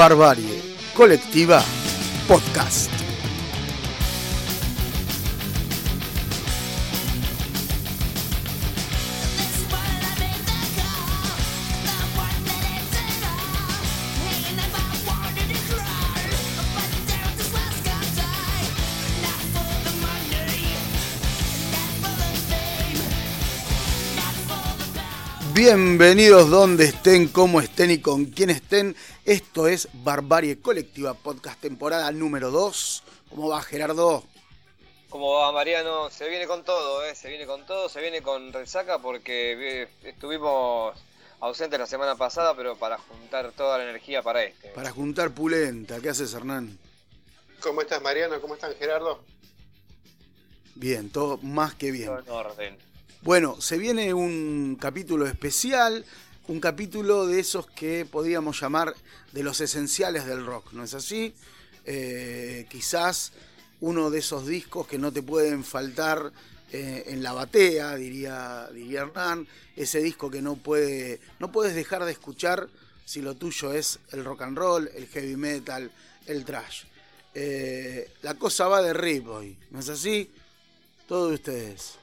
Barbarie Colectiva Podcast. Bienvenidos donde estén, cómo estén y con quién estén. Esto es Barbarie Colectiva Podcast temporada número 2. ¿Cómo va Gerardo? ¿Cómo va Mariano? Se viene con todo, ¿eh? se viene con todo, se viene con resaca porque eh, estuvimos ausentes la semana pasada, pero para juntar toda la energía para este. Para juntar pulenta. ¿Qué haces Hernán? ¿Cómo estás Mariano? ¿Cómo están Gerardo? Bien, todo más que bien. Todo en orden. Bueno, se viene un capítulo especial, un capítulo de esos que podríamos llamar de los esenciales del rock, ¿no es así? Eh, quizás uno de esos discos que no te pueden faltar eh, en la batea, diría, diría Hernán, ese disco que no, puede, no puedes dejar de escuchar si lo tuyo es el rock and roll, el heavy metal, el trash. Eh, la cosa va de rip hoy, ¿no es así? Todo de ustedes.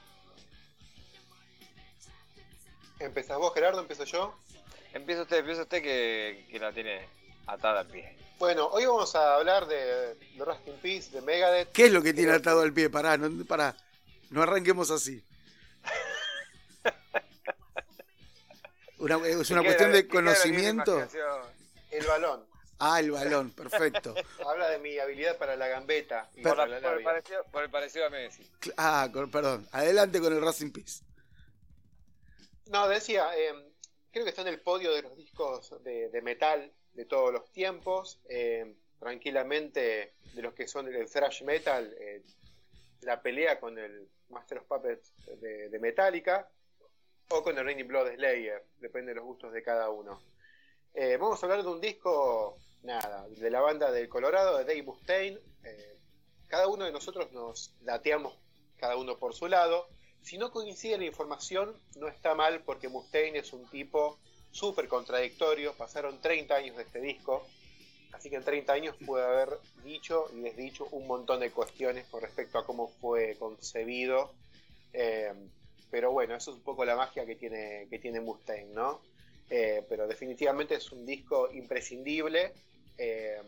¿Empezás vos, Gerardo? ¿Empiezo yo? Empieza usted, empieza usted que, la tiene atada al pie. Bueno, hoy vamos a hablar de, de Rust in Peace, de Megadeth. ¿Qué es lo que tiene atado al pie? Pará, no, pará. No arranquemos así. es una cuestión de conocimiento. El balón. Ah, el balón, perfecto. Habla de mi habilidad para la gambeta. por, el parecido, a Messi. Ah, perdón. Adelante con el Racing Peace. No, decía, eh, creo que está en el podio de los discos de, metal de todos los tiempos. Eh, tranquilamente, de los que son el thrash metal, eh, la pelea con el Master of Puppets de, Metallica o con el Raining Blood Slayer, depende de los gustos de cada uno. vamos a hablar de un disco, nada, de la banda del Colorado, de Dave Mustaine. cada uno de nosotros nos dateamos cada uno por su lado. Si no coincide la información, no está mal porque Mustaine es un tipo súper contradictorio. Pasaron 30 años de este disco, así que en 30 años puede haber dicho y desdicho un montón de cuestiones con respecto a cómo fue concebido. Eh, pero bueno, eso es un poco la magia que tiene, que tiene Mustaine, ¿no? Eh, pero definitivamente es un disco imprescindible, eh,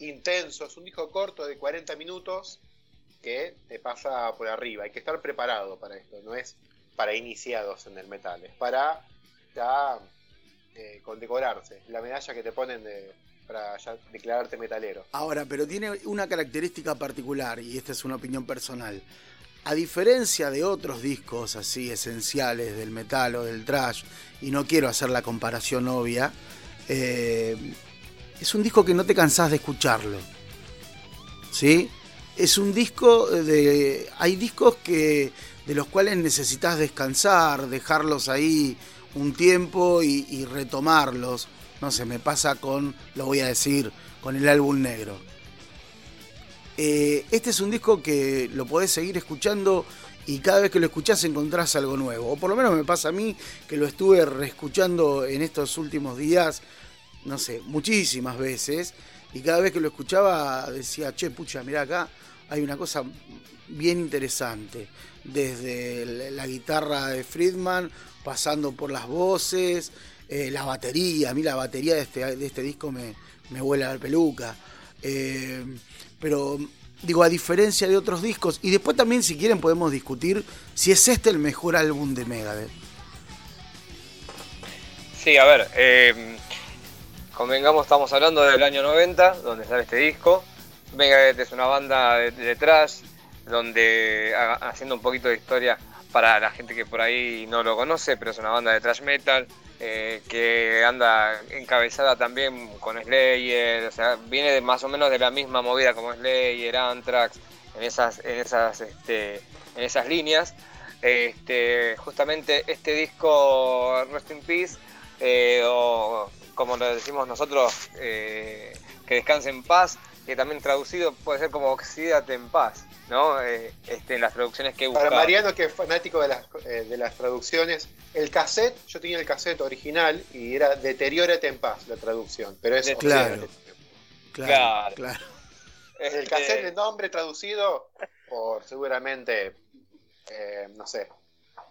intenso, es un disco corto de 40 minutos que te pasa por arriba. Hay que estar preparado para esto, no es para iniciados en el metal, es para ya eh, condecorarse. La medalla que te ponen para declararte metalero. Ahora, pero tiene una característica particular, y esta es una opinión personal. A diferencia de otros discos así esenciales del metal o del trash, y no quiero hacer la comparación obvia, eh, es un disco que no te cansás de escucharlo. ¿Sí? Es un disco de. Hay discos que de los cuales necesitas descansar, dejarlos ahí un tiempo y, retomarlos. No sé, me pasa con, lo voy a decir, con el álbum negro. Eh, este es un disco que lo podés seguir escuchando y cada vez que lo escuchás encontrás algo nuevo. O por lo menos me pasa a mí que lo estuve reescuchando en estos últimos días, no sé, muchísimas veces. Y cada vez que lo escuchaba decía, che, pucha, mirá acá, hay una cosa bien interesante, desde la guitarra de Friedman, pasando por las voces, eh, la batería, a mí la batería de este, de este disco me, me vuela la peluca. Eh, pero digo, a diferencia de otros discos, y después también si quieren podemos discutir si es este el mejor álbum de Megadeth. Sí, a ver, eh, convengamos, estamos hablando del año 90, donde sale este disco. Megadeth es una banda de, trash, donde haciendo un poquito de historia para la gente que por ahí no lo conoce, pero es una banda de trash metal eh, que anda encabezada también con Slayer, o sea, viene más o menos de la misma movida como Slayer, Anthrax, en esas, en esas, este, en esas líneas. Este, justamente este disco Rest in Peace, eh, o como lo decimos nosotros, eh, que descanse en paz, que también traducido puede ser como Oxídate en paz. ¿no? Eh, este, en las traducciones que he buscado. Para Mariano, que es fanático de las, eh, de las traducciones, el cassette, yo tenía el cassette original y era Deteriórate en paz la traducción, pero es claro, claro, claro. El este cassette de nombre traducido por seguramente, eh, no sé.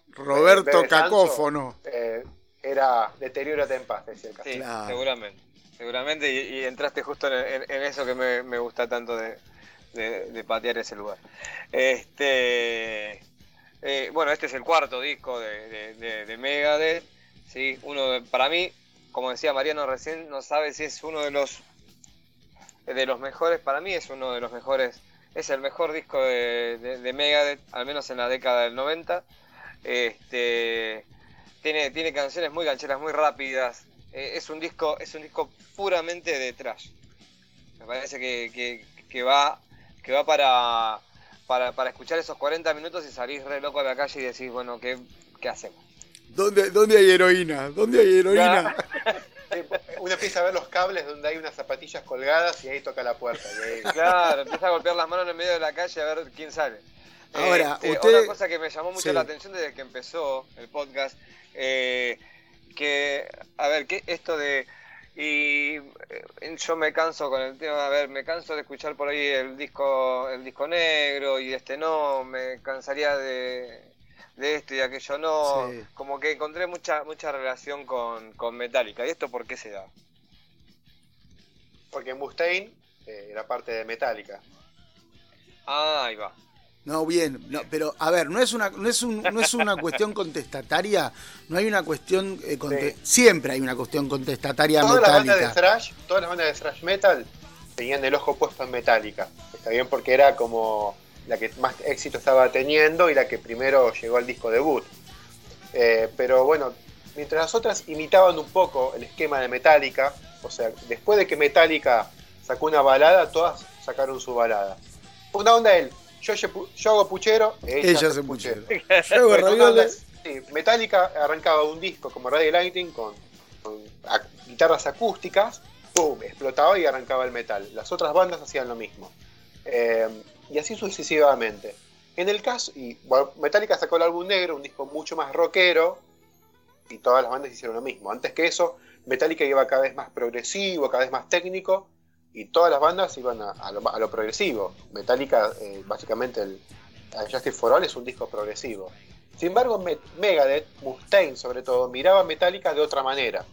Roberto Cacófono. era Deteriórate en paz, decía el cassette. Sí, seguramente. Seguramente, y, entraste justo en, eso que me, gusta tanto de, patear ese lugar. Este, eh, bueno, este es el cuarto disco de, de, Megadeth. ¿sí? Uno para mí, como decía Mariano recién, no sabe si es uno de los de los mejores. Para mí es uno de los mejores. Es el mejor disco de, Megadeth, al menos en la década del 90. Este, tiene, tiene canciones muy gancheras, muy rápidas. Eh, es un disco, es un disco puramente de trash. Me parece que, que va que va para, para, escuchar esos 40 minutos y salir re loco a la calle y decir, bueno, ¿qué, qué hacemos? ¿Dónde, ¿Dónde hay heroína? ¿Dónde hay heroína? uno empieza a ver los cables donde hay unas zapatillas colgadas y ahí toca la puerta. Claro, empieza a golpear las manos en el medio de la calle a ver quién sale. Ahora, este, Otra cosa que me llamó mucho la atención desde que empezó el podcast, eh, que, a ver, que esto de y eh, yo me canso con el tema, a ver, me canso de escuchar por ahí el disco, el disco negro y este no, me cansaría de, de esto y aquello no, como que encontré mucha, mucha relación con, con Metallica. ¿Y esto por qué se da? Porque Mustaine eh, era parte de Metallica. Ah, ahí va. No, bien, no, pero a ver, no es una, no es un, no es una cuestión contestataria, no hay una cuestión eh, siempre hay una cuestión contestataria todas Las bandas de thrash, todas las bandas de thrash metal tenían el ojo puesto en Metallica. Está bien porque era como la que más éxito estaba teniendo y la que primero llegó al disco debut. Eh, pero bueno, mientras las otras imitaban un poco el esquema de Metallica, o sea, después de que Metallica sacó una balada, todas sacaron su balada. Una onda él, yo, yo hago puchero, ella, hace puchero. yo hago Sí, Metallica arrancaba un disco como Radio Lighting con, guitarras acústicas, ¡pum! explotaba y arrancaba el metal. Las otras bandas hacían lo mismo. Eh, y así sucesivamente. En el caso, y Metallica sacó el álbum negro, un disco mucho más rockero, y todas las bandas hicieron lo mismo. Antes que eso, Metallica iba cada vez más progresivo, cada vez más técnico, y todas las bandas iban a, lo, progresivo. Metallica, eh, básicamente, el, Justice for All es un disco progresivo. Sin embargo, Megadeth, Mustaine sobre todo, miraba a Metallica de otra manera.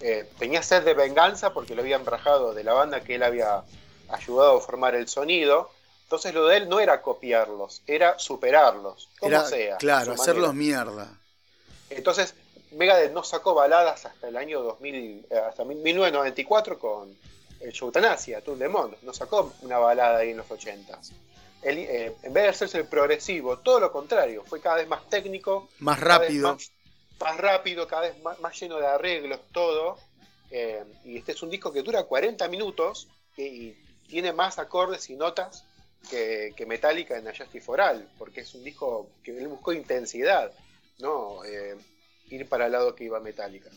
Eh, tenía sed de venganza porque lo habían rajado de la banda que él había ayudado a formar el sonido. Entonces lo de él no era copiarlos, era superarlos, como sea. Claro, hacerlos mierda. Entonces, Megadeth no sacó baladas hasta el año 2000, eh, hasta 1994 con Eutanasia, Tour de Monde, no sacó una balada ahí en los 80s. Eh, en vez de hacerse el progresivo, todo lo contrario, fue cada vez más técnico, más rápido, más, rápido, cada vez más, lleno de arreglos, todo. Eh, y este es un disco que dura 40 minutos y, tiene más acordes y notas que, Metallica en Justice for porque es un disco que él buscó intensidad, no eh, ir para el lado que iba Metallica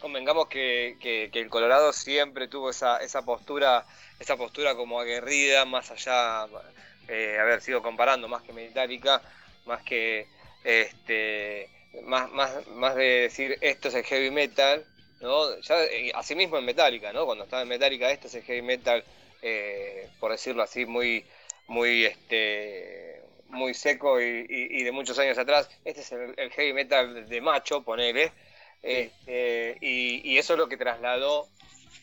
convengamos que, el Colorado siempre tuvo esa, esa postura, esa postura como aguerrida, más allá, eh, haber sido comparando más que Metallica, más que este más, más, más de decir esto es el heavy metal, ¿no? Ya, eh, asimismo en Metallica, ¿no? Cuando estaba en Metallica, esto es el heavy metal, eh, por decirlo así, muy, muy este muy seco y, de muchos años atrás, este es el, el heavy metal de macho, ponele, este, y, eso es lo que trasladó,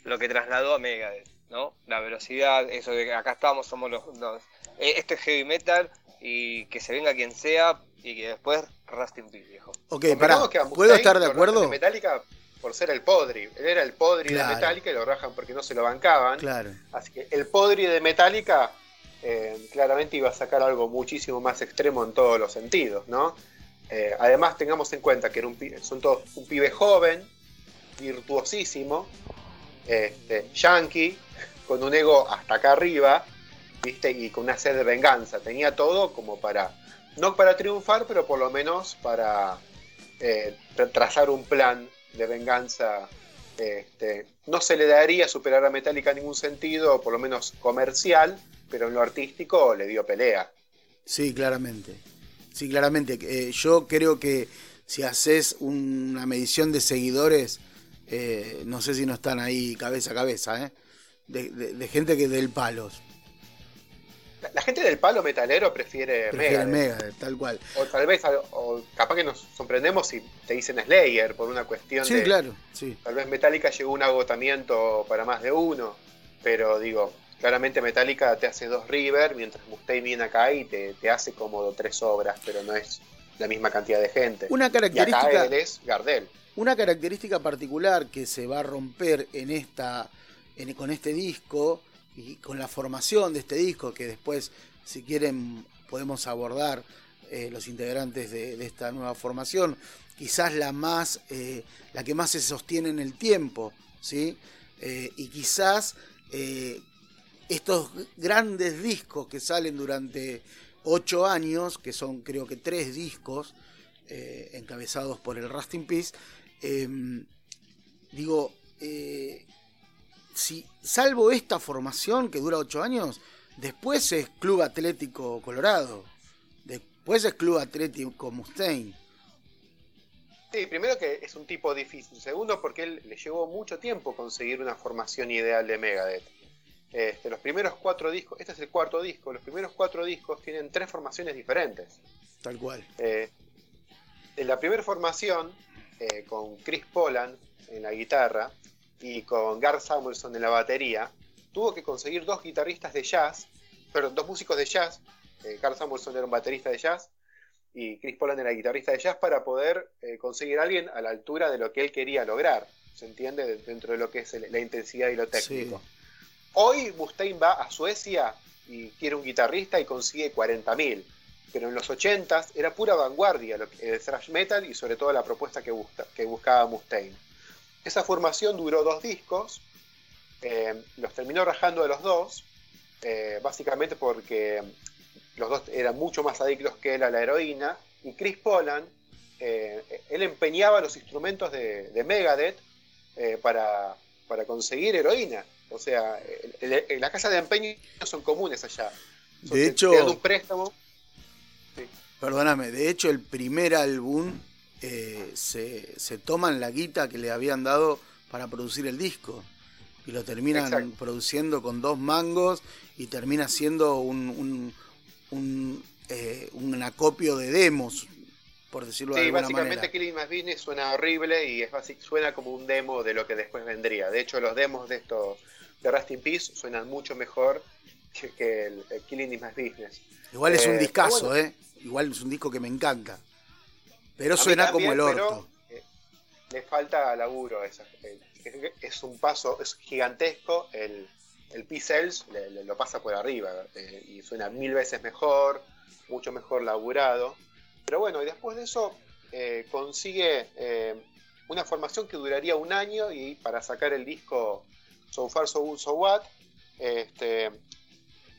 lo que trasladó a Megadeth, ¿no? La velocidad, eso de que acá estamos, somos los, eh, esto es heavy metal y que se venga quien sea y que después Rustin in viejo. Ok, pará, ¿puedo estar de acuerdo? Metallica por ser el podri, él era el podri de Metallica y lo rajan porque no se lo bancaban. Claro. Así que el podri de Metallica eh, claramente iba a sacar algo muchísimo más extremo en todos los sentidos, ¿no? Eh, además, tengamos en cuenta que era un, son todos un pibe joven, virtuosísimo, este, yankee, con un ego hasta acá arriba, ¿viste? y con una sed de venganza. Tenía todo como para, no para triunfar, pero por lo menos para eh, trazar un plan de venganza. Este, no se le daría superar a Metallica en ningún sentido, por lo menos comercial, pero en lo artístico le dio pelea. Sí, claramente. Sí, claramente. Eh, yo creo que si haces una medición de seguidores, eh, no sé si no están ahí cabeza a cabeza, ¿eh? de, gente que del palo. La, gente del palo metalero prefiere, prefiere Megadeth. tal cual. O tal vez, o capaz que nos sorprendemos si te dicen Slayer por una cuestión sí, claro, sí. Tal vez Metallica llegó a un agotamiento para más de uno, pero digo, claramente Metallica te hace dos River, mientras Mustaine viene acá y te, te hace como tres obras, pero no es la misma cantidad de gente. Una característica. Y acá es Gardel. Una característica particular que se va a romper en esta, con este disco y con la formación de este disco, que después, si quieren, podemos abordar eh, los integrantes de, esta nueva formación, quizás la más, eh, la que más se sostiene en el tiempo, ¿sí? Eh, y quizás estos grandes discos que salen durante ocho años, que son creo que tres discos, encabezados por el Rusting Peace, Em, digo, eh, si salvo esta formación que dura ocho años, después es Club Atlético Colorado, después es Club Atlético Mustaine. Sí, primero que es un tipo difícil, segundo porque él le llevó mucho tiempo conseguir una formación ideal de Megadeth. Este, los primeros cuatro discos, este es el cuarto disco, los primeros cuatro discos tienen tres formaciones diferentes. Tal cual. Eh, en la primera formación, eh, con Chris Poland en la guitarra y con Gar Samuelson en la batería, tuvo que conseguir dos guitarristas de jazz, perdón, dos músicos de jazz, eh, Gar Samuelson era un baterista de jazz y Chris Poland era guitarrista de jazz para poder eh, conseguir a alguien a la altura de lo que él quería lograr, ¿se entiende? Dentro de lo que es la intensidad y lo técnico. Hoy Mustaine va a Suecia y quiere un guitarrista y consigue 40.000 pero en los 80 era pura vanguardia el thrash metal y sobre todo la propuesta que, buscaba Mustaine. Esa formación duró dos discos, eh, los terminó rajando de los dos, eh, básicamente porque los dos eran mucho más adictos que él a la heroína, y Chris Poland, eh, él empeñaba los instrumentos de, Megadeth para, conseguir heroína. O sea, en las casas de empeño son comunes allá. De hecho, un préstamo. Perdóname, de hecho el primer álbum eh, se, se, toman la guita que le habían dado para producir el disco. Y lo terminan produciendo con dos mangos y termina siendo un, un, eh, acopio de demos, por decirlo de alguna manera. Sí, básicamente Killing My Business suena horrible y es suena como un demo de lo que después vendría. De hecho, los demos de estos de Rust in Peace suenan mucho mejor que, el, Killing My Business. Igual es un eh, discazo, ¿eh? Igual es un disco que me encanta. Pero suena como el orto. Eh, le falta laburo. Es, es, un paso es gigantesco. El, el P-Cells lo pasa por arriba eh, y suena mil veces mejor, mucho mejor laburado. Pero bueno, y después de eso eh, consigue una formación que duraría un año y para sacar el disco So Far So Good So What, este,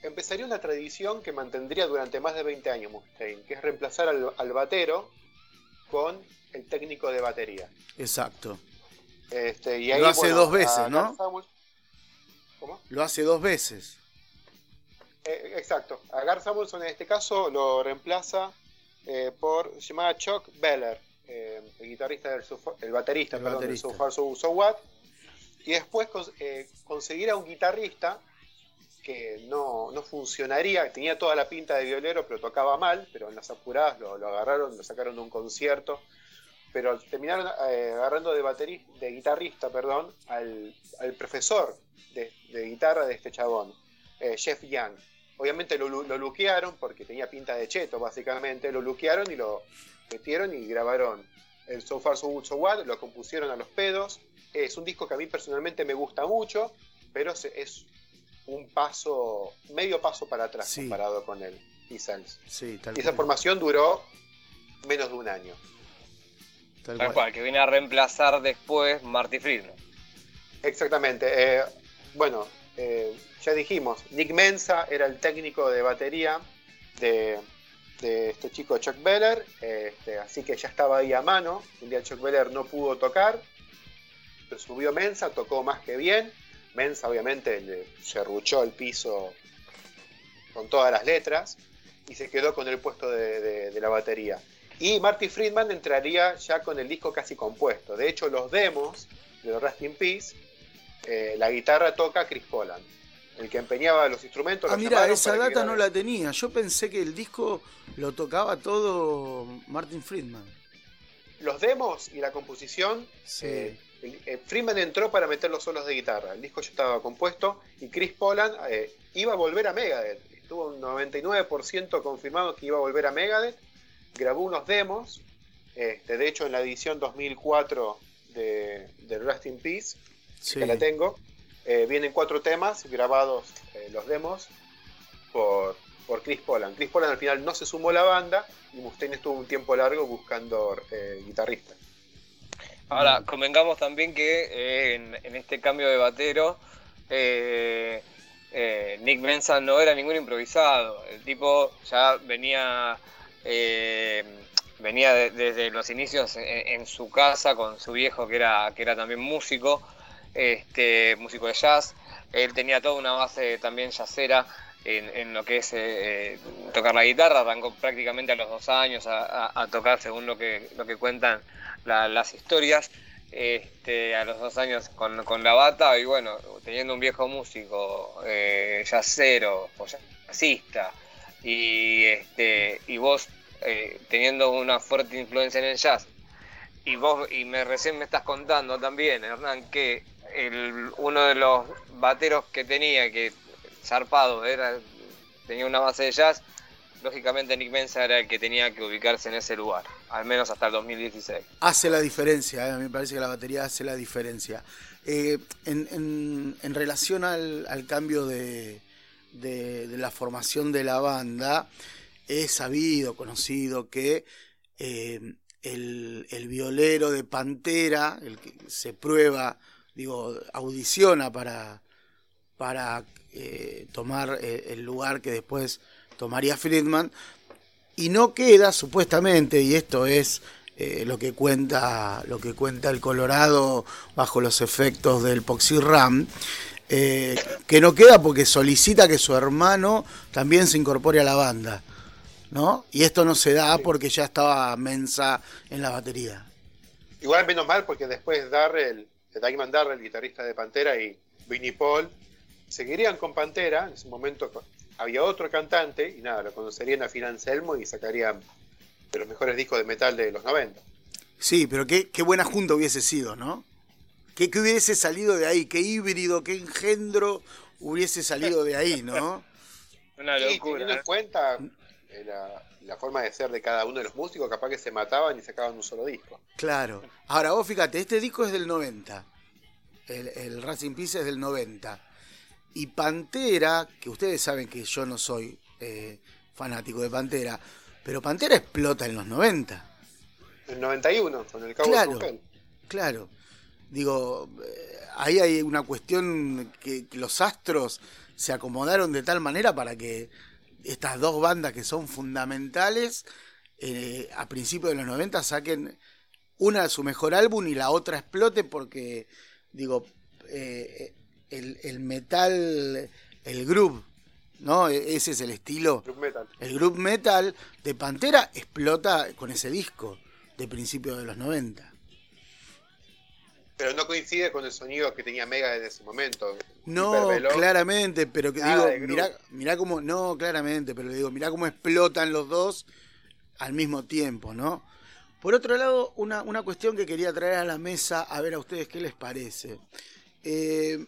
empezaría una tradición que mantendría durante más de 20 años Mustaine, que es reemplazar al, batero con el técnico de batería. Exacto. Este, lo hace dos veces, ¿no? ¿Cómo? Lo hace dos veces. Eh, exacto. A Gar Samuelson en este caso lo reemplaza eh, por, se llama Chuck Beller, eh, el guitarrista del el baterista, perdón, del So Far So, What. Y después conseguir a un guitarrista que no, funcionaría, tenía toda la pinta de violero, pero tocaba mal, pero en las apuradas lo, agarraron, lo sacaron de un concierto, pero terminaron eh, agarrando de, de guitarrista perdón, al, profesor de, guitarra de este chabón, eh, Jeff Young. Obviamente lo, lo luquearon, porque tenía pinta de cheto, básicamente, lo luquearon y lo metieron y grabaron el So Far So Good So What, lo compusieron a los pedos. Es un disco que a mí personalmente me gusta mucho, pero es un paso, medio paso para atrás comparado con el E-Sense. y esa formación duró menos de un año. Tal, cual. que viene a reemplazar después Marty Friedman. Exactamente. Eh, bueno, eh, ya dijimos, Nick Mensa era el técnico de batería de, este chico Chuck Beller, este, así que ya estaba ahí a mano. Un día Chuck Beller no pudo tocar, subió Mensa, tocó más que bien Mensa obviamente le serruchó el piso con todas las letras. y se quedó con el puesto de, la batería. Y Marty Friedman entraría ya con el disco casi compuesto. De hecho, los demos de Rest in Peace, eh, la guitarra toca Chris Poland. El que empeñaba los instrumentos. Ah, mira, esa data no la tenía. Yo pensé que el disco lo tocaba todo Martin Friedman. Los demos y la composición. Sí. Eh, eh, Friedman entró para meter los solos de guitarra. El disco ya estaba compuesto y Chris Poland iba a volver a Megadeth tuvo un 99% confirmado que iba a volver a Megadeth, grabó unos demos, este, de hecho en la edición 2004 de, de Rust in Peace, que la tengo, eh, vienen cuatro temas grabados, eh, los demos, por, por Chris Poland. Chris Poland al final no se sumó a la banda y Mustaine estuvo un tiempo largo buscando eh, guitarrista. Ahora, convengamos también que en, en, este cambio de batero, eh, Nick Mensa no era ningún improvisado. El tipo ya venía, eh, venía desde los inicios en, su casa con su viejo que era, que era también músico, este, músico de jazz. Él tenía toda una base también jazzera en, lo que es eh, tocar la guitarra. Arrancó prácticamente a los dos años a, tocar según lo que, lo que cuentan las historias este, a los dos años con, con, la bata y bueno, teniendo un viejo músico, eh, jazzero jazzista y, este, y vos eh, teniendo una fuerte influencia en el jazz y vos y me recién me estás contando también, Hernán, que uno de los bateros que tenía, que zarpado, era, tenía una base de jazz, lógicamente Nick Mensa era el que tenía que ubicarse en ese lugar, al menos hasta el 2016. Hace la diferencia, eh, a mí me parece que la batería hace la diferencia. Eh, en, relación al, cambio de, la formación de la banda, he sabido, conocido que eh, el, violero de Pantera, el que se prueba, digo, audiciona para, para tomar el lugar que después tomaría Friedman, y no queda supuestamente, y esto es eh, lo que cuenta lo que cuenta el Colorado bajo los efectos del Poxy-Ram, eh, que no queda porque solicita que su hermano también se incorpore a la banda, ¿no? Y esto no se da porque ya estaba Mensa en la batería. Igual menos mal porque después Darrell, Diamond Darrell, guitarrista de Pantera, y Vinnie Paul seguirían con Pantera, en ese momento había otro cantante y nada, lo conocerían a Phil Anselmo y sacarían de los mejores discos de metal de los 90. Sí, pero qué, qué buena junta hubiese sido, ¿no? ¿Qué, hubiese salido de ahí? ¿Qué híbrido, qué engendro hubiese salido de ahí, no? Una locura. Y teniendo en ¿eh? cuenta la, forma de ser de cada uno de los músicos, capaz que se mataban y sacaban un solo disco. Claro. Ahora vos fíjate, este disco es del 90. El, el Racing Peace es del 90. Y Pantera, que ustedes saben que yo no soy eh, fanático de Pantera, pero Pantera explota en los 90. En 91, con el Cabo claro, Claro. Digo, eh, ahí hay una cuestión que, los astros se acomodaron de tal manera para que estas dos bandas que son fundamentales eh, a principios de los 90 saquen una de su mejor álbum y la otra explote porque, digo, el, metal, el groove, ¿no? E, ese es el estilo. El groove metal de Pantera explota con ese disco de principios de los 90. Pero no coincide con el sonido que tenía Mega desde ese momento. No, claramente, pero que digo, mirá, mirá cómo, no, claramente, pero digo, mirá cómo explotan los dos al mismo tiempo, ¿no? Por otro lado, una, una cuestión que quería traer a la mesa, a ver a ustedes qué les parece. Eh,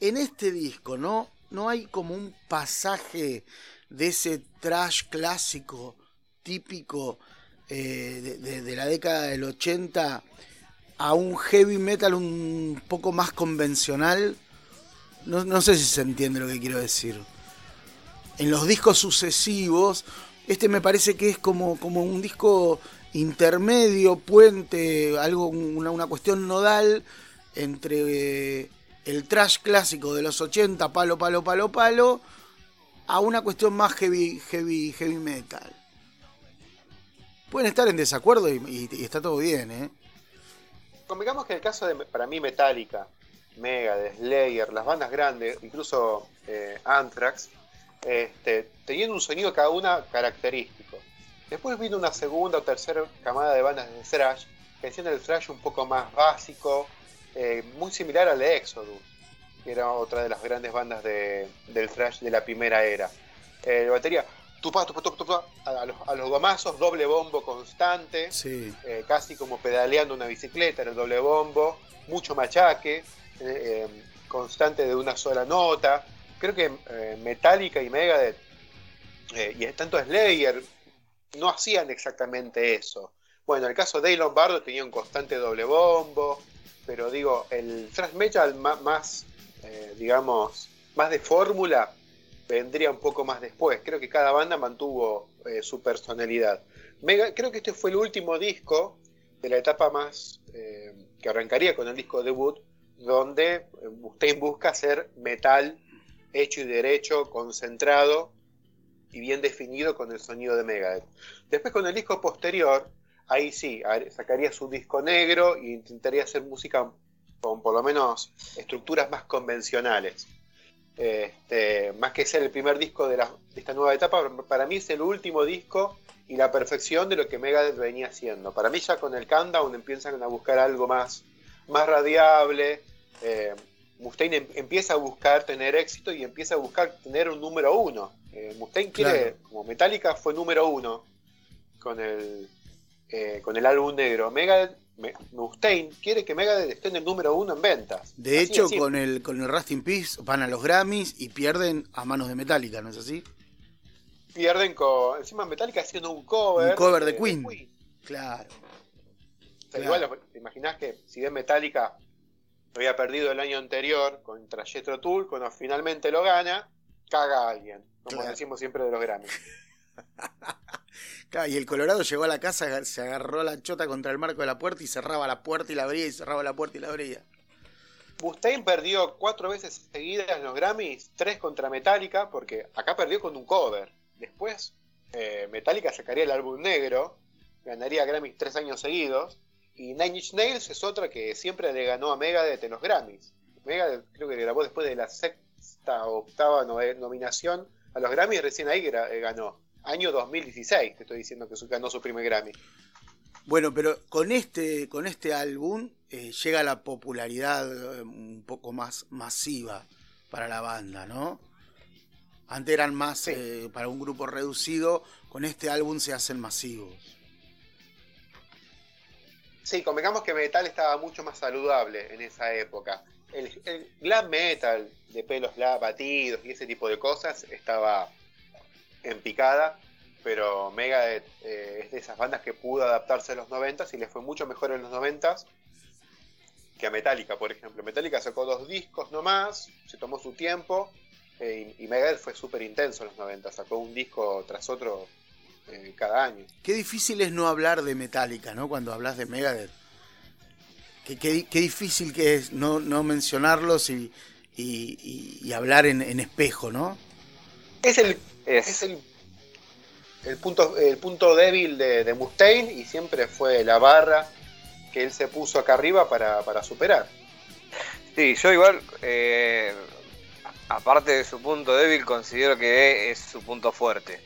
en este disco, ¿no? No hay como un pasaje de ese trash clásico típico eh, de, la década del 80 a un heavy metal un poco más convencional. No, sé si se entiende lo que quiero decir. En los discos sucesivos, este me parece que es como, como un disco intermedio, puente, algo, una, una cuestión nodal entre eh, el trash clásico de los 80, palo, palo, palo, palo, a una cuestión más heavy, heavy, heavy metal. Pueden estar en desacuerdo y, está todo bien, ¿eh? Convengamos que el caso de, para mí, Metallica, Mega, Slayer, las bandas grandes, incluso eh, Anthrax, este, teniendo un sonido cada una característico. Después vino una segunda o tercera camada de bandas de thrash, que hacían el thrash un poco más básico, eh, muy similar al de Exodus, que era otra de las grandes bandas de, del thrash de la primera era. Eh, batería, a, los, a, los, gomazos, doble bombo constante, eh, casi como pedaleando una bicicleta en el doble bombo, mucho machaque, eh, eh, constante de una sola nota. Creo que Metallica y Megadeth, y tanto Slayer, no hacían exactamente eso. Bueno, en el caso de Lombardo tenía un constante doble bombo, pero digo, el thrash metal más digamos, más de fórmula vendría un poco más después. Creo que cada banda mantuvo eh, su personalidad. Creo que este fue el último disco de la etapa más eh, que arrancaría con el disco debut, donde Mustaine eh, busca hacer metal hecho y derecho, concentrado y bien definido con el sonido de Megadeth. Después con el disco posterior, ahí sí, sacaría su disco negro e intentaría hacer música con por lo menos estructuras más convencionales. Este, más que ser el primer disco de, esta nueva etapa, para mí es el último disco y la perfección de lo que Megadeth venía haciendo. Para mí ya con el Countdown empiezan a buscar algo más, más radiable. Eh, Mustaine em, empieza a buscar tener éxito y empieza a buscar tener un número uno. Eh, Mustaine quiere, como Metallica fue número uno con el, eh, con el álbum negro. Megadeth Mustaine quiere que Megadeth esté en el número uno en ventas. De hecho, con el, con el Rust in Peace van a los Grammys y pierden a manos de Metallica, ¿no es así? Pierden con. Encima Metallica haciendo un cover. Un cover de, Queen. Claro. Igual te imaginás que si bien Metallica había perdido el año anterior contra Jetro Tool, cuando finalmente lo gana, caga a alguien, como decimos siempre de los Grammys. y el Colorado llegó a la casa, se agarró la chota contra el marco de la puerta y cerraba la puerta y la abría y cerraba la puerta y la abría. Mustaine perdió cuatro veces seguidas los Grammys, tres contra Metallica, porque acá perdió con un cover. Después eh, Metallica sacaría el álbum negro, ganaría Grammys tres años seguidos, y Nine Inch Nails es otra que siempre le ganó a Megadeth en los Grammys. Megadeth creo que grabó después de la sexta o octava nominación a los Grammys, recién ahí eh, ganó año 2016, te estoy diciendo que ganó su primer Grammy. Bueno, pero con este, con este álbum eh, llega la popularidad eh, un poco más masiva para la banda, ¿no? Antes eran más eh, para un grupo reducido, con este álbum se hacen masivos. Sí, convengamos que metal estaba mucho más saludable en esa época. El, el glam metal de pelos batidos y ese tipo de cosas estaba en picada, pero Megadeth eh, es de esas bandas que pudo adaptarse a los 90 y le fue mucho mejor en los 90 que a Metallica, por ejemplo. Metallica sacó dos discos nomás, se tomó su tiempo eh, y, Megadeth fue súper intenso en los 90, sacó un disco tras otro eh, cada año. Qué difícil es no hablar de Metallica, ¿no? Cuando hablas de Megadeth. Qué, qué, difícil que es no, no mencionarlos y, y, hablar en, en espejo, ¿no? Es el es, el, el, punto, el punto débil de, Mustaine y siempre fue la barra que él se puso acá arriba para, superar. Sí, yo igual, eh, aparte de su punto débil, considero que es su punto fuerte.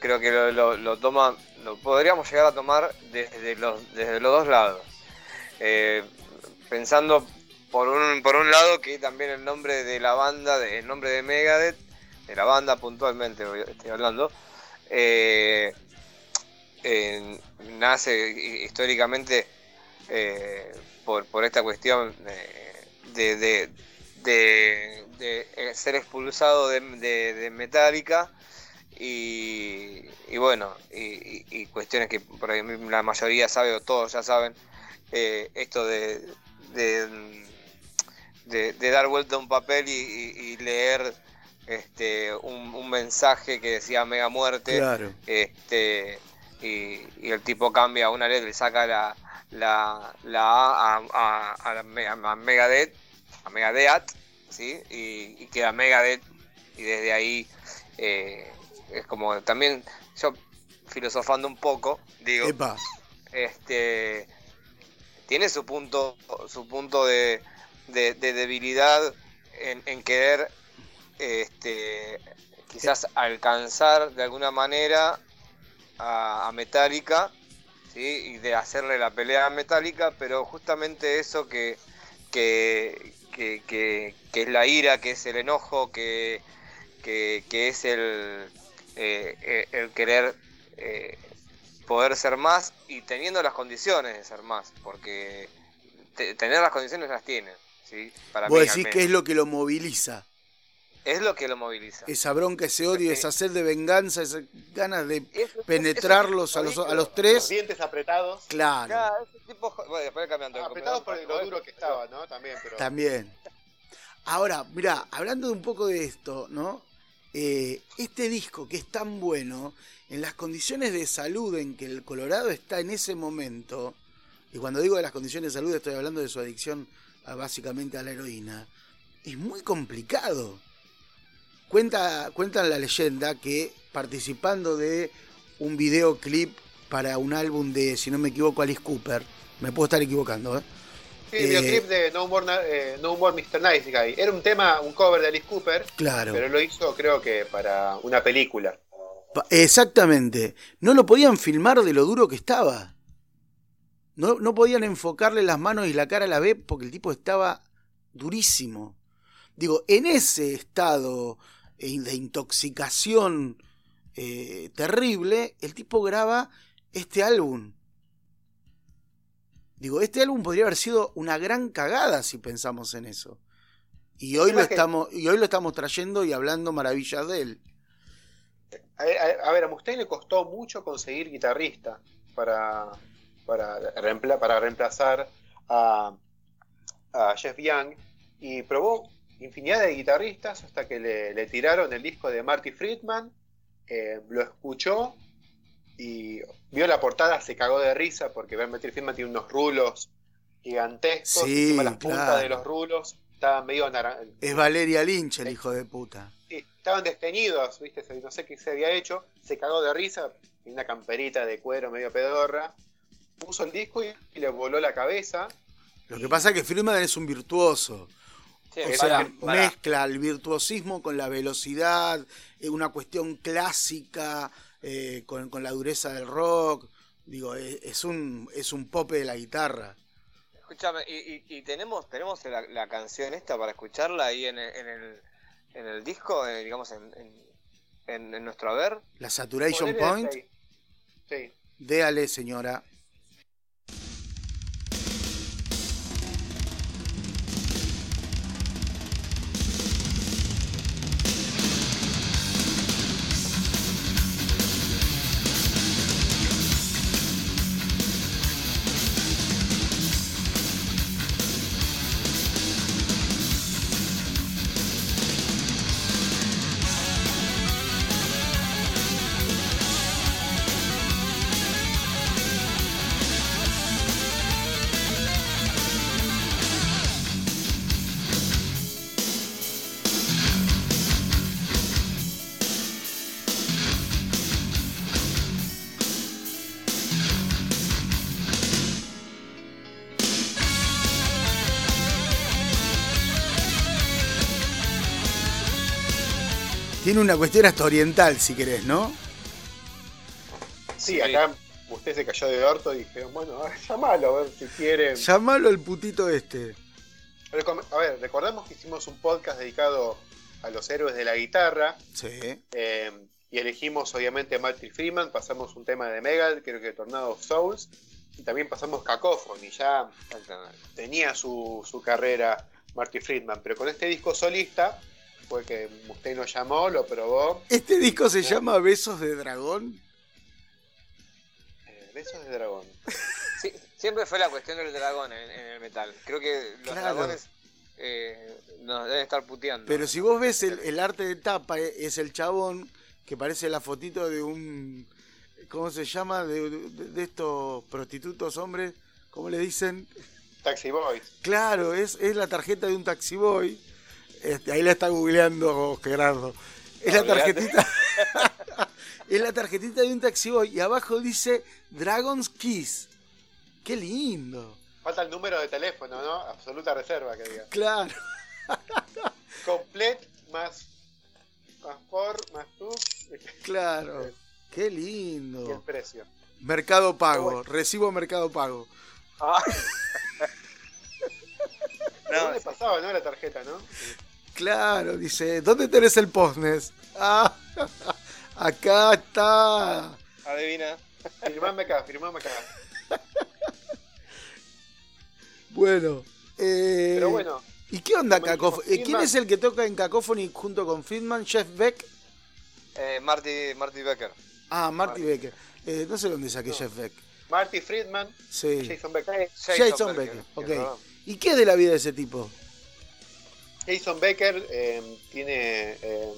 Creo que lo, toma, lo podríamos llegar a tomar desde los, desde los dos lados. Eh, pensando por un, por un lado que también el nombre de la banda, el nombre de Megadeth, de la banda puntualmente estoy hablando, eh, nace históricamente eh, por, esta cuestión de, de, ser expulsado de, Metallica y, bueno, y, cuestiones que por ahí la mayoría sabe o todos ya saben, eh, esto de, de, dar vuelta a un papel y leer este, un, mensaje que decía mega muerte. Este, y, el tipo cambia una letra y saca la, la, la A a, a, a, Megadeth, a Megadeth, ¿sí? Y, queda Megadeth. Y desde ahí eh, es como también yo filosofando un poco, digo, este tiene su punto, su punto de, de, debilidad en, en, querer este, quizás alcanzar de alguna manera a, Metallica ¿sí? y de hacerle la pelea a Metallica, pero justamente eso que, que, que, es la ira, que es el enojo, que, que, es el, eh, eh, el querer eh, poder ser más y teniendo las condiciones de ser más, porque tener las condiciones las tiene. ¿sí? Para Vos decís que es lo que lo moviliza. Es lo que lo moviliza. Esa bronca, ese odio, esa sed de venganza, esas ganas de penetrarlos a, los, a los tres. Los dientes apretados. Claro. apretados por lo duro que estaba, ¿no? También. Pero... También. Ahora, mira, hablando de un poco de esto, ¿no? Eh, este disco que es tan bueno, en las condiciones de salud en que el Colorado está en ese momento, y cuando digo de las condiciones de salud estoy hablando de su adicción básicamente a la heroína, es muy complicado. Cuenta, cuentan la leyenda que participando de un videoclip para un álbum de, si no me equivoco, Alice Cooper, me puedo estar equivocando, ¿eh? Sí, el videoclip de no More, eh, no More Mr. Nice Guy. Era un tema, un cover de Alice Cooper. Claro. Pero lo hizo, creo que, para una película. Exactamente. No lo podían filmar de lo duro que estaba. No, no podían enfocarle las manos y la cara a la vez porque el tipo estaba durísimo. Digo, en ese estado eh, de intoxicación eh, terrible, el tipo graba este álbum. Digo, este álbum podría haber sido una gran cagada si pensamos en eso. Y hoy, lo estamos, y hoy lo estamos trayendo y hablando maravillas de él. A, ver, a Mustaine le costó mucho conseguir guitarrista para, para, para reemplazar a, a, Jeff Young y probó infinidad de guitarristas hasta que le, tiraron el disco de Marty Friedman, eh, lo escuchó y vio la portada, se cagó de risa porque Marty Friedman tiene unos rulos gigantescos, sí, encima las puntas de los rulos estaban medio naranjas. Es Valeria Lynch el hijo de puta. Sí, estaban desteñidos, ¿viste? no sé qué se había hecho, se cagó de risa, una camperita de cuero medio pedorra, puso el disco y, le voló la cabeza. Lo que pasa es que Friedman es un virtuoso. O sea, mezcla el virtuosismo con la velocidad, una cuestión clásica, eh, con, la dureza del rock. Digo, es, un, es un pope de la guitarra. Escúchame, y, tenemos, tenemos la, canción esta para escucharla ahí en el en el disco, eh, digamos, en, en, en, nuestro haber. La Saturation Point. Sí. Déale, señora. Una cuestión hasta oriental, si querés, ¿no? Sí, acá usted se cayó de orto y dije, bueno, llámalo, a ver si quieren. Llámalo el putito este. A ver, recordamos que hicimos un podcast dedicado a los héroes de la guitarra. Sí. Eh, y elegimos obviamente a Marty Freeman, pasamos un tema de Megal, creo que Tornado of Souls, y también pasamos Cacophony, ya tenía su, su carrera Marty Friedman, pero con este disco solista fue que usted nos llamó, lo probó. ¿Este disco se llama Besos de Dragón? Eh, Besos de Dragón. siempre fue la cuestión del dragón en, el metal. Creo que los dragones eh, nos deben estar puteando. Pero si vos ves el, arte de tapa, eh, es el chabón que parece la fotito de un. ¿Cómo se llama? De, estos prostitutos hombres. ¿Cómo le dicen? Taxi Boys. Claro, es, es la tarjeta de un taxi boy este, ahí la está googleando Gerardo. Es la tarjetita. es la tarjetita de un taxi boy y abajo dice Dragon's Kiss. Qué lindo. Falta el número de teléfono, ¿no? Absoluta reserva, que diga. Claro. Complet más más por, más tú. Claro. Qué Y el lindo. precio. Mercado Pago. Recibo Mercado Pago. Ah. ¿Pero No, ¿Dónde sí. pasaba, no? La tarjeta, ¿no? Claro, dice, ¿dónde tenés el postnes? Ah, acá está. Adivina. Firmame acá, firmame acá. Bueno. eh, Pero bueno, ¿Y qué onda dijimos, Cacophony? ¿Quién es el que toca en Cacophony junto con Friedman? Jeff Beck. Eh, Marty, Marty Becker. Ah, Marty Marty. Becker. Eh, no sé dónde saqué No. Jeff Beck. Marty Friedman, Sí. Jason Becker. Jason, Becker. ok. perdón. ¿Y qué es de la vida de ese tipo? Jason Becker eh, tiene, eh,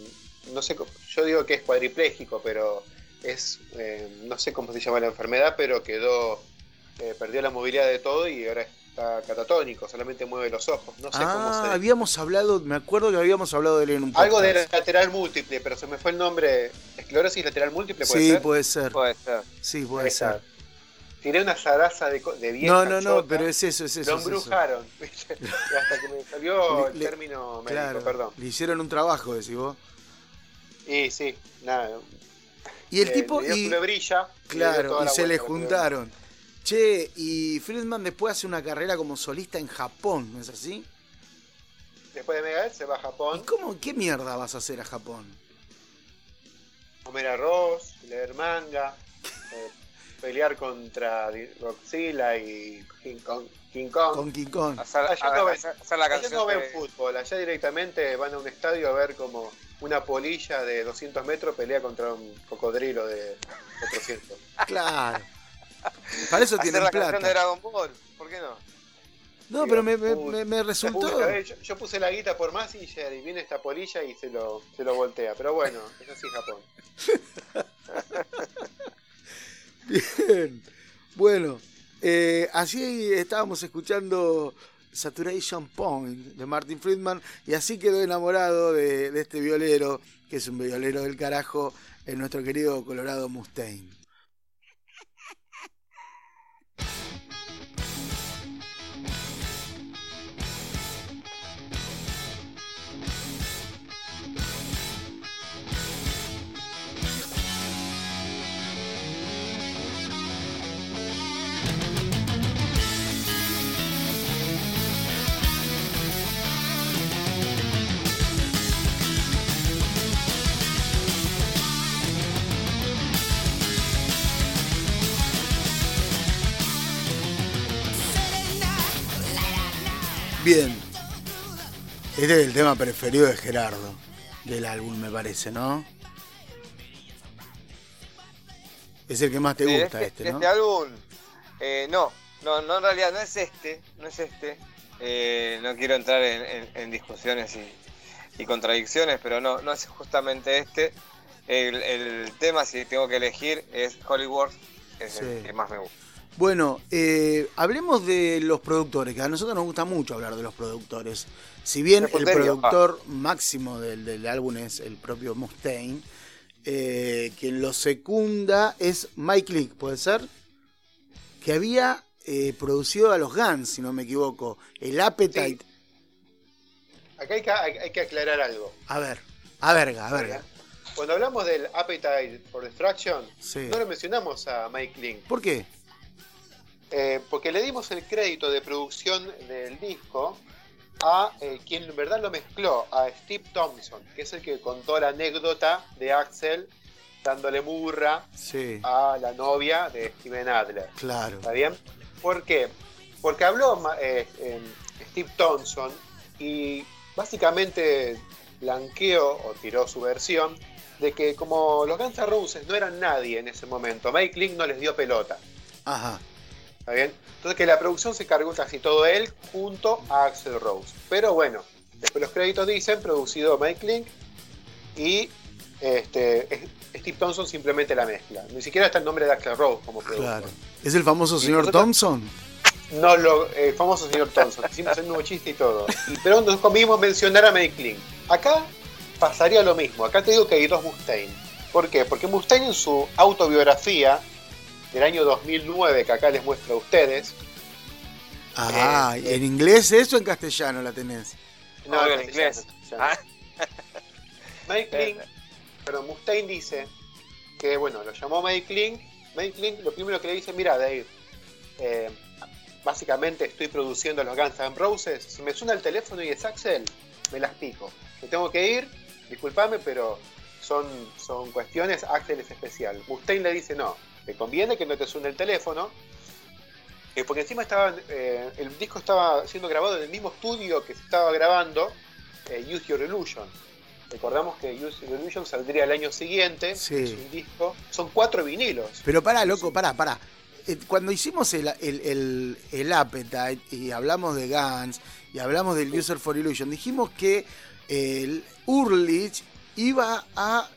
no sé, cómo- yo digo que es cuadripléjico, pero es, eh, no sé cómo se llama la enfermedad, pero quedó, eh, perdió la movilidad de todo y ahora está catatónico, solamente mueve los ojos. No sé cómo ah, se habíamos hablado, me acuerdo que habíamos hablado de él en un podcast. Algo de lateral múltiple, pero se me fue el nombre. Esclerosis lateral múltiple, ¿puede Sí, ser? puede ser. Puede ser. Sí, puede ser. Tiré una zaraza de, de vieja No, no, no, pero es eso, es eso. Lo embrujaron. Y hasta que me salió el le- término médico, Claro, perdón. le hicieron un trabajo, decís vos. Y sí, nada. Y el le- tipo, le dio y, dio claro, y se le juntaron. Che, y Friedman después hace una carrera como solista en Japón, ¿no es así? Después de Megadeth se va a ¿Y Japón, cómo, qué mierda vas a hacer a Japón? comer arroz, leer manga, eh, pelear contra Godzilla y King Kong. King Kong. Con King Kong. Hacer, Allá no ven- hacer- hacer la Allá canción no ven de- fútbol, allá directamente van a un estadio a ver como una polilla de 200 metros pelea contra un cocodrilo de 400. Claro. Para eso tienen la canción de plata. Dragon Ball. ¿Por qué no? No, pero me, me, me- me Puse- resultó. yo, yo puse la guita por Massinger y viene esta polilla y se lo, se lo voltea. Pero bueno, es así Japón. Bien. Bueno, eh, así estábamos escuchando Saturation Point de Martin Friedman y así quedó enamorado de, este violero, que es un violero del carajo, en nuestro querido Colorado Mustaine. Bien. Este es el tema preferido de Gerardo del álbum, me parece, ¿no? Es el que más te gusta este, ¿no? Este álbum, eh, no, no, no, en realidad no es este, no es este. Eh, no quiero entrar en, en- en discusiones y, y contradicciones, pero no, no es justamente este. El, el tema, si tengo que elegir, es Hollywood, es el que más me gusta. Bueno, eh, hablemos de los productores, que a nosotros nos gusta mucho hablar de los productores. Si bien el productor máximo del, del álbum es el propio Mustaine, eh, quien lo secunda es Mike Leake, ¿puede ser? Que había eh, producido a los Guns, si no me equivoco. El Appetite. Acá hay que, hay, hay que aclarar algo. A ver, a verga, a verga. Cuando hablamos del Appetite for Destruction, Sí. no lo mencionamos a Mike Link, ¿Por qué? Eh, porque le dimos el crédito de producción del disco a eh, quien en verdad lo mezcló, a Steve Thompson, que es el que contó la anécdota de Axel dándole burra Sí, a la novia de Steven Adler. claro. ¿Está bien? ¿Por qué? Porque habló eh, eh, Steve Thompson y básicamente blanqueó o tiró su versión de que como los Guns N' Roses no eran nadie en ese momento, Mike Link no les dio pelota. Ajá. ¿Está bien? Entonces que la producción se cargó casi todo él junto a Axel Rose. Pero bueno, después los créditos dicen producido Mike Link y este, es- Steve Thompson simplemente la mezcla. Ni siquiera está el nombre de Axel Rose como productor. Claro. ¿Es el famoso señor Thompson? No, lo, el famoso señor Thompson. Hicimos el nuevo chiste y todo. Y, pero nos comimos mencionar a Mike Link. Acá pasaría lo mismo. Acá te digo que hay dos Mustaine. ¿Por qué? Porque Mustaine en su autobiografía del año 2009, que acá les muestro a ustedes, Ah, Eh, ¿en inglés eso o en castellano la tenés? No, en inglés. Ah. Mike Link pero Mustaine dice que, bueno, lo llamó Mike Link. Mike Link lo primero que le dice, mira, Dave, eh, básicamente estoy produciendo los Guns N' Roses. Si me suena el teléfono y es Axel, me las pico. Me tengo que ir, discúlpame, pero son, son cuestiones, Axel es especial. Mustaine le dice, no, te conviene que no te suene el teléfono, eh, porque encima estaba, eh, el disco estaba siendo grabado en el mismo estudio que se estaba grabando eh, Use Your Illusion. Recordamos que Use Your Illusion saldría el año siguiente, Sí. es un disco, son cuatro vinilos. Pero pará, loco, pará, pará. Eh, Cuando hicimos el, el, el- el Appetite y hablamos de Guns y hablamos del User for Illusion, dijimos que el Urlich iba a,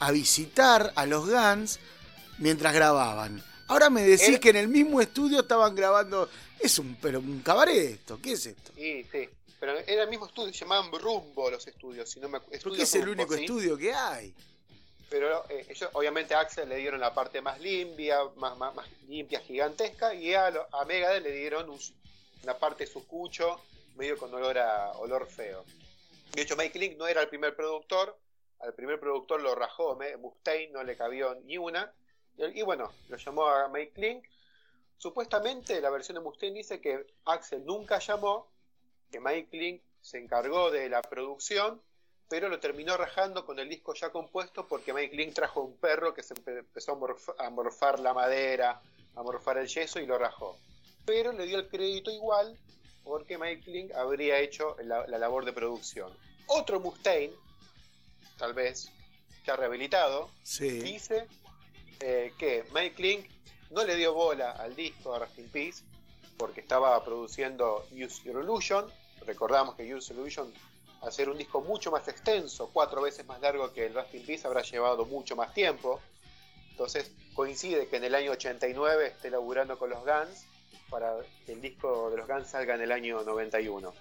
a visitar a los Guns mientras grababan. Ahora me decís Era- que en el mismo estudio estaban grabando. Es un, pero un cabaret esto, ¿qué es esto? Sí, sí. Pero era el mismo estudio, se llamaban Rumbo los estudios, si no me Porque es el Rumbo, único ¿sí? estudio que hay. Pero eh, ellos, obviamente, a Axel le dieron la parte más limpia, más, más, más limpia, gigantesca, y a, a Megadeth le dieron un- una parte sucucho, medio con olor a olor feo. De hecho, Mike Link no era el primer productor, al primer productor lo rajó Mustaine, no le cabió ni una, y, bueno, lo llamó a Mike Link. Supuestamente, la versión de Mustaine dice que Axel nunca llamó, que Mike Link se encargó de la producción, pero lo terminó rajando con el disco ya compuesto porque Mike Link trajo un perro que se empe- empezó a, morf- a morfar la madera, a morfar el yeso y lo rajó. Pero le dio el crédito igual porque Mike Link habría hecho la, la labor de producción. Otro Mustaine, tal vez ya rehabilitado, Sí. dice eh, que Mike Link no le dio bola al disco de Rust in Peace porque estaba produciendo Use Your Illusion. Recordamos que Use Your Illusion, al ser un disco mucho más extenso, cuatro veces más largo que el Rust in Peace, habrá llevado mucho más tiempo. Entonces coincide que en el año 89 esté laburando con los Guns para que el disco de los Guns salga en el año 91.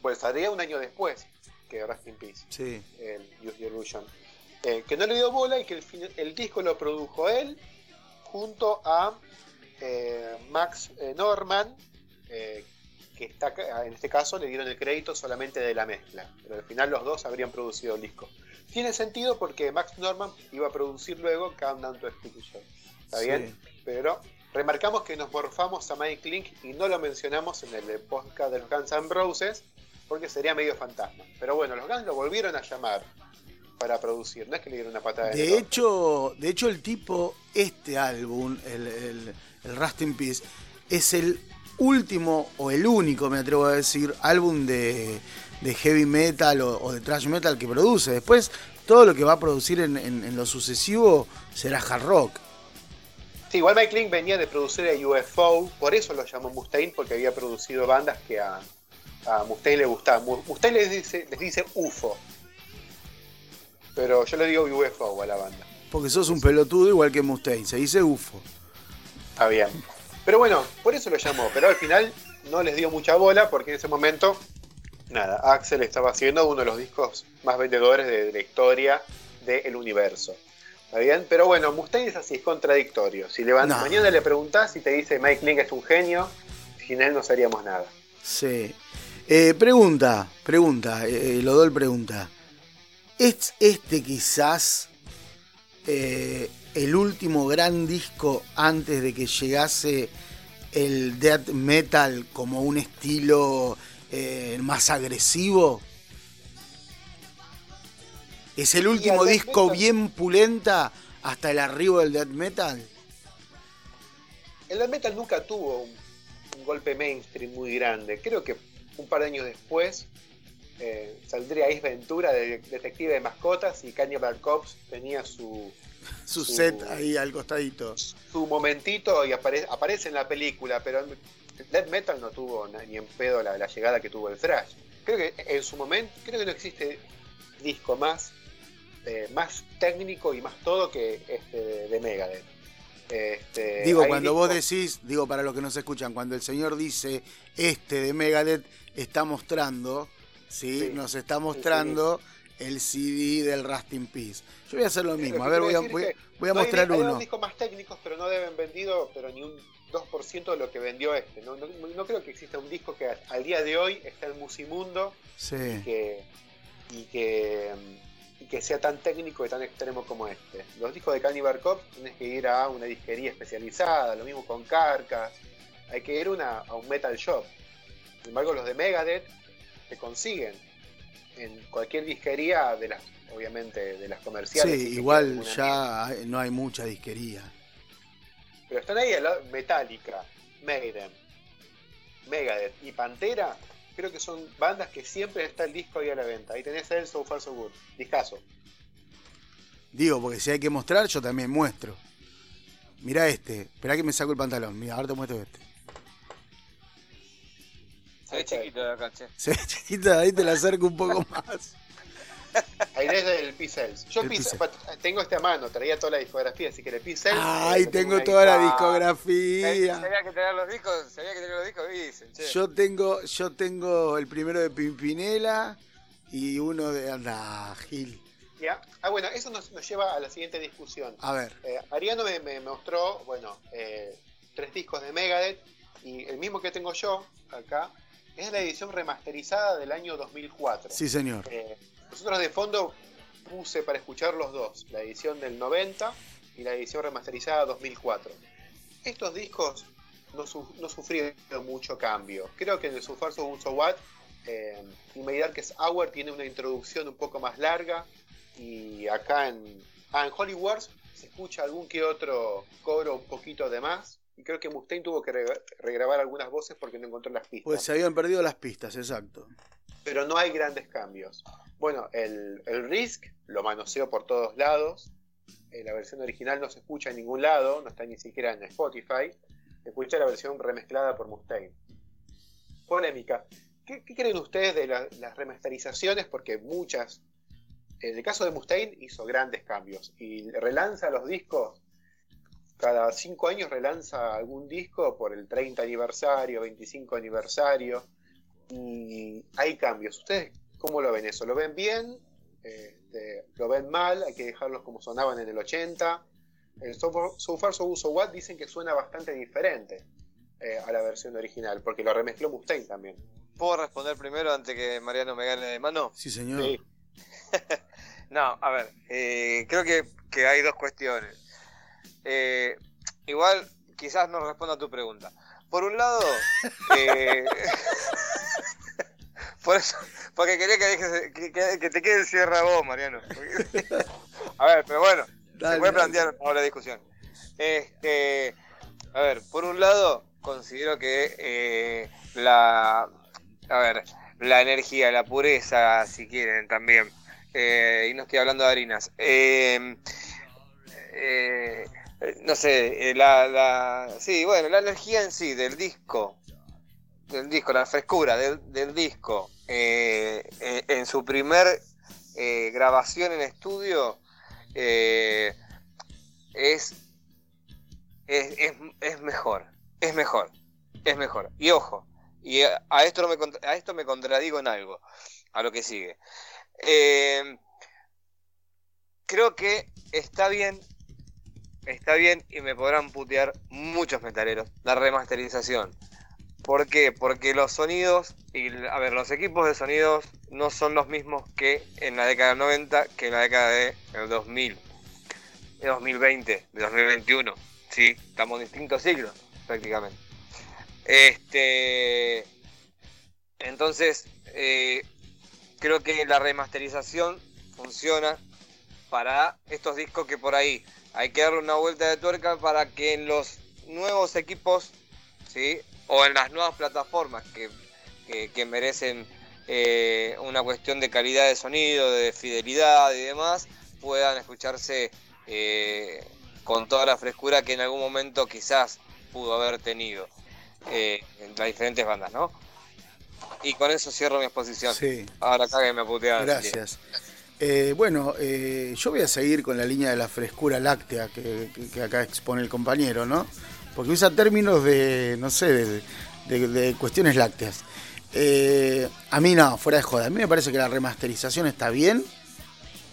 Pues saldría un año después que Rust in Peace Sí. el Use Your Illusion. Eh, que no le dio bola y que el, disco lo produjo él junto a eh, Max eh, Norman, eh, que está en este caso le dieron el crédito solamente de la mezcla, pero al final los dos habrían producido el disco. Tiene sentido porque Max Norman iba a producir luego Countdown to Execution. ¿Está Sí. bien? Pero remarcamos que nos morfamos a Mike Link y no lo mencionamos en el podcast de los Guns N' Roses porque sería medio fantasma. Pero bueno, los Guns lo volvieron a llamar para producir, no es que le dieron una patada De orto. hecho, de hecho, el tipo, este álbum, el, el, el Rust in Peace, es el último o el único, me atrevo a decir, álbum de, de heavy metal o, o de thrash metal que produce. Después, todo lo que va a producir en, en- en lo sucesivo será hard rock. Sí, igual Mike Link venía de producir a UFO, por eso lo llamó Mustaine, porque había producido bandas que a, a Mustaine le gustaban. Mu- Mustaine les dice, les dice UFO, pero yo le digo UFO a la banda. Porque sos un pelotudo igual que Mustaine, se dice UFO. Está bien. Pero bueno, por eso lo llamó, pero al final no les dio mucha bola porque en ese momento, nada, Axel estaba haciendo uno de los discos más vendedores de, de la historia del universo. ¿Está bien? Pero bueno, Mustaine es así, es contradictorio. Si levant- No. mañana le preguntás y te dice Mike Link es un genio, sin él no seríamos nada. Sí. Eh, pregunta, pregunta, eh, Lodol pregunta. ¿Es este quizás eh, el último gran disco antes de que llegase el death metal como un estilo eh, más agresivo? ¿Es el último disco metal- bien pulenta hasta el arribo del death metal? El death metal nunca tuvo un, un golpe mainstream muy grande. Creo que un par de años después eh, saldría Ace Ventura de Detective de Mascotas y Cannibal Cops tenía su, Su Su- set ahí al costadito. su momentito y apare- aparece en la película, pero Death Metal no tuvo ni en pedo la, la llegada que tuvo el thrash. Creo que en su momento, creo que no existe disco más, eh, más técnico y más todo que este de, de Megadeth. Este, Digo, cuando vos decís, digo para los que nos escuchan, cuando el señor dice este de Megadeth está mostrando, ¿sí? Sí. Nos está mostrando el CD del Rust in Peace. Yo voy a hacer lo mismo. A ver, voy a, voy, voy a no hay- mostrar hay uno. discos más técnicos, pero no deben vendido, pero ni un 2% de lo que vendió este. No, no, no creo que exista un disco que al día de hoy está en Musimundo Sí. y que, y que, y y que sea tan técnico y tan extremo como este. Los discos de Cannibal Corpse tienes que ir a una disquería especializada, lo mismo con Carcas, hay que ir una, a un metal shop. Sin embargo, los de Megadeth se consiguen en cualquier disquería de las, obviamente, de las comerciales. Sí, igual ya no hay mucha disquería. Pero están ahí Metallica, Maiden, Megadeth y Pantera, creo que son bandas que siempre está el disco ahí a la venta. Ahí tenés el So Far So Good, discaso. Digo, porque si hay que mostrar, yo también muestro. Mira este, espera que me saco el pantalón. Mira, ahora te muestro este. Se ve chiquito de acá, che. Se ve chiquito, ahí te la acerco un poco más. Ahí es el P-Cells. Yo tengo este a mano, traía toda la discografía, así que el P-Cells. Ay, tengo toda la discografía. Sabía que tener los discos, sabía que tener los discos, dicen, che. Yo tengo, yo tengo el primero de Pimpinela y uno de Anda, Gil. ¿Ya? Ah, bueno, eso nos, lleva a la siguiente discusión. A ver. Eh, Ariano me, mostró, bueno, eh, tres discos de Megadeth y el mismo que tengo yo acá es la edición remasterizada del año 2004. Sí, señor. Eh, nosotros de fondo puse para escuchar los dos, la edición del 90 y la edición remasterizada 2004. Estos discos no, sufrieron mucho cambio. Creo que en el Sufarso un So What, eh, que es Hour tiene una introducción un poco más larga y acá en, ah, en Holy Wars se escucha algún que otro coro un poquito de más. Y creo que Mustaine tuvo que regrabar algunas voces porque no encontró las pistas. Pues se habían perdido las pistas, exacto. Pero no hay grandes cambios. Bueno, el, Risk lo manoseo por todos lados. Eh, la versión original no se escucha en ningún lado, no está ni siquiera en Spotify. Se escucha la versión remezclada por Mustaine. Polémica. ¿Qué, creen ustedes de las remasterizaciones? Porque muchas. En el caso de Mustaine hizo grandes cambios y relanza los discos. Cada cinco años relanza algún disco por el 30 aniversario, 25 aniversario. Y hay cambios. ¿Ustedes ¿Cómo lo ven eso? ¿Lo ven bien? Este, ¿Lo ven mal? Hay que dejarlos como sonaban en el 80. El So Far So, So What dicen que suena bastante diferente eh, a la versión original, porque lo remezcló Mustaine también. ¿Puedo responder primero antes que Mariano me gane de mano? Sí, señor. no, a ver, eh, creo que, que, hay dos cuestiones. Eh, igual, quizás no responda a tu pregunta. Por un lado, por eso, porque quería que, que, te quede el cierre a vos, Mariano. a ver, pero bueno, se puede plantear ahora la discusión. Este, a ver, por un lado, considero que eh, la, a ver, la energía, la pureza, si quieren, también, eh, y no estoy hablando de harinas, eh, no sé, la, la, sí, bueno, la energía en sí del disco, del disco, la frescura del, del disco, eh, eh, en su primer eh, grabación en estudio es, es, es, mejor, es mejor, es mejor. Y ojo, y a, esto, no me, a esto me contradigo en algo, a lo que sigue. creo que está bien, está bien y me podrán putear muchos metaleros la remasterización. ¿Por qué? Porque los sonidos, y a ver, los equipos de sonidos no son los mismos que en la década del 90, que en la década de 2000, de 2020, de 2021. Sí, estamos en distintos siglos, prácticamente. Este, entonces, eh, creo que la remasterización funciona para estos discos que por ahí hay que darle una vuelta de tuerca para que en los nuevos equipos, ¿sí? o en las nuevas plataformas que, merecen eh, una cuestión de calidad de sonido, de fidelidad y demás, puedan escucharse eh, con toda la frescura que en algún momento quizás pudo haber tenido eh, en las diferentes bandas, ¿no? Y con eso cierro mi exposición. Sí. Ahora cágueme a putear. Gracias. Bueno, yo voy a seguir con la línea de la frescura láctea que, acá expone el compañero, ¿no? porque usa términos de, no sé, de, cuestiones lácteas. Eh, a mí no, fuera de joda. A mí me parece que la remasterización está bien,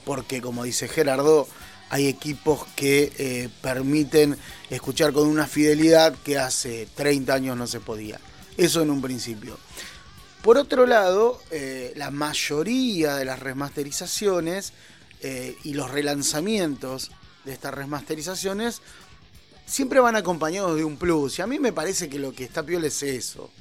porque como dice Gerardo, hay equipos que eh, permiten escuchar con una fidelidad que hace 30 años no se podía. Eso en un principio. Por otro lado, eh, la mayoría de las remasterizaciones eh, y los relanzamientos de estas remasterizaciones siempre van acompañados de un plus. Y a mí me parece que lo que está piola es eso.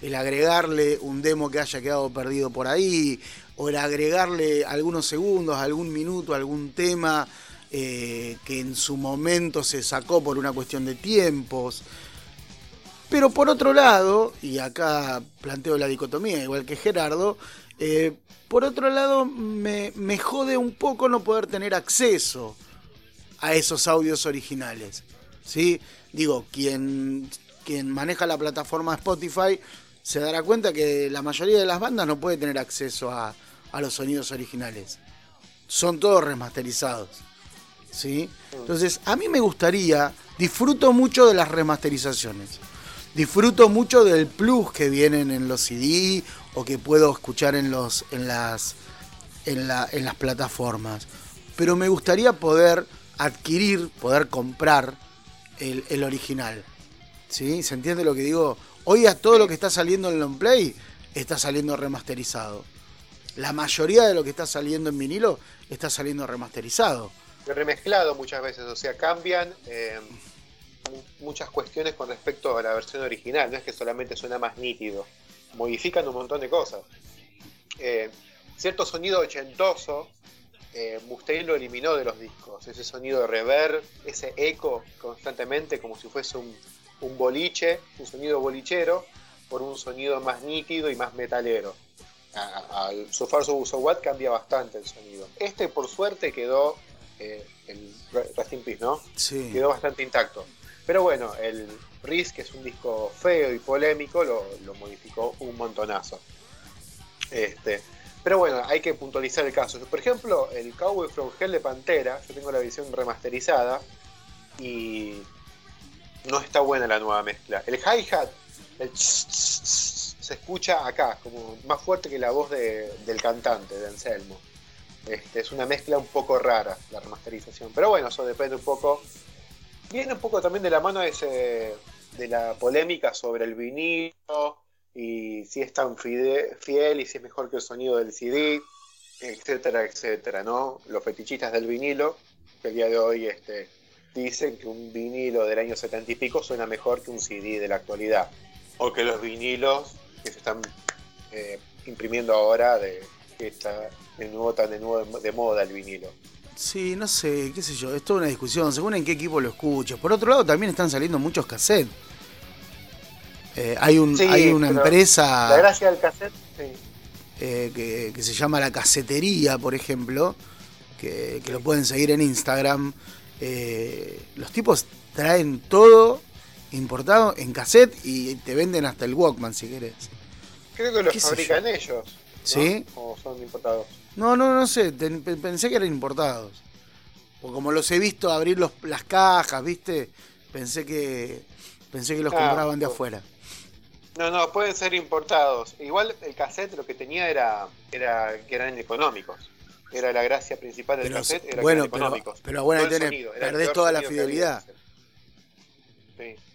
El agregarle un demo que haya quedado perdido por ahí, o el agregarle algunos segundos, algún minuto, algún tema eh, que en su momento se sacó por una cuestión de tiempos. Pero por otro lado, y acá planteo la dicotomía, igual que Gerardo, eh, por otro lado me, me jode un poco no poder tener acceso a esos audios originales. ¿sí? Digo, quien, quien maneja la plataforma Spotify se dará cuenta que la mayoría de las bandas no puede tener acceso a, los sonidos originales. Son todos remasterizados. ¿sí? Entonces, a mí me gustaría, disfruto mucho de las remasterizaciones. Disfruto mucho del plus que vienen en los CD o que puedo escuchar en, los, en, las, en, en las plataformas. Pero me gustaría poder adquirir, poder comprar el, original. ¿Sí? ¿Se entiende lo que digo? Hoy a todo lo que está saliendo en long play está saliendo remasterizado. La mayoría de lo que está saliendo en vinilo está saliendo remasterizado. Remezclado muchas veces, o sea, cambian eh, muchas cuestiones con respecto a la versión original, no es que solamente suena más nítido, modifican un montón de cosas. Eh, cierto sonido ochentoso eh, Mustaine lo eliminó de los discos. Ese sonido de reverb, ese eco constantemente como si fuese un, boliche, un sonido bolichero, por un sonido más nítido y más metalero. Al So Far So, What cambia bastante el sonido. Este, por suerte, quedó, eh, el Rest Peace, ¿no? Sí. Quedó bastante intacto. Pero bueno, el Risk, que es un disco feo y polémico, lo, modificó un montonazo. Este, pero bueno, hay que puntualizar el caso. Por ejemplo, el Cowboy From Hell de Pantera, yo tengo la edición remasterizada y no está buena la nueva mezcla. El hi-hat se escucha acá, como más fuerte que la voz del cantante, de Anselmo. Este, es una mezcla un poco rara la remasterización. Pero bueno, eso depende un poco. Viene un poco también de la mano de, de la polémica sobre el vinilo y si es tan fiel y si es mejor que el sonido del CD, etcétera, etcétera, ¿no? Los fetichistas del vinilo, que el día de hoy este, dicen que un vinilo del año setenta y pico suena mejor que un CD de la actualidad, o que los vinilos que se están eh, imprimiendo ahora, de, que está de nuevo tan de, nuevo de moda el vinilo. Sí, no sé, qué sé yo, es toda una discusión, según en qué equipo lo escuches. Por otro lado, también están saliendo muchos cassettes eh, hay, un, hay una empresa. La gracia del cassette, eh, que, se llama La Casetería, por ejemplo, que, lo pueden seguir en Instagram. Eh, los tipos traen todo importado en cassette y te venden hasta el Walkman si querés. Creo que los fabrican ellos. ¿Sí? ¿O son importados? No, no, no sé. pensé que eran importados. O como los he visto abrir los, las cajas, ¿viste? Pensé que pensé que los ah, compraban de afuera. No, no, pueden ser importados. Igual el cassette lo que tenía era, era que eran económicos. Era la gracia principal del cassette, era bueno, que eran económicos. Pero, bueno, perdés toda la fidelidad.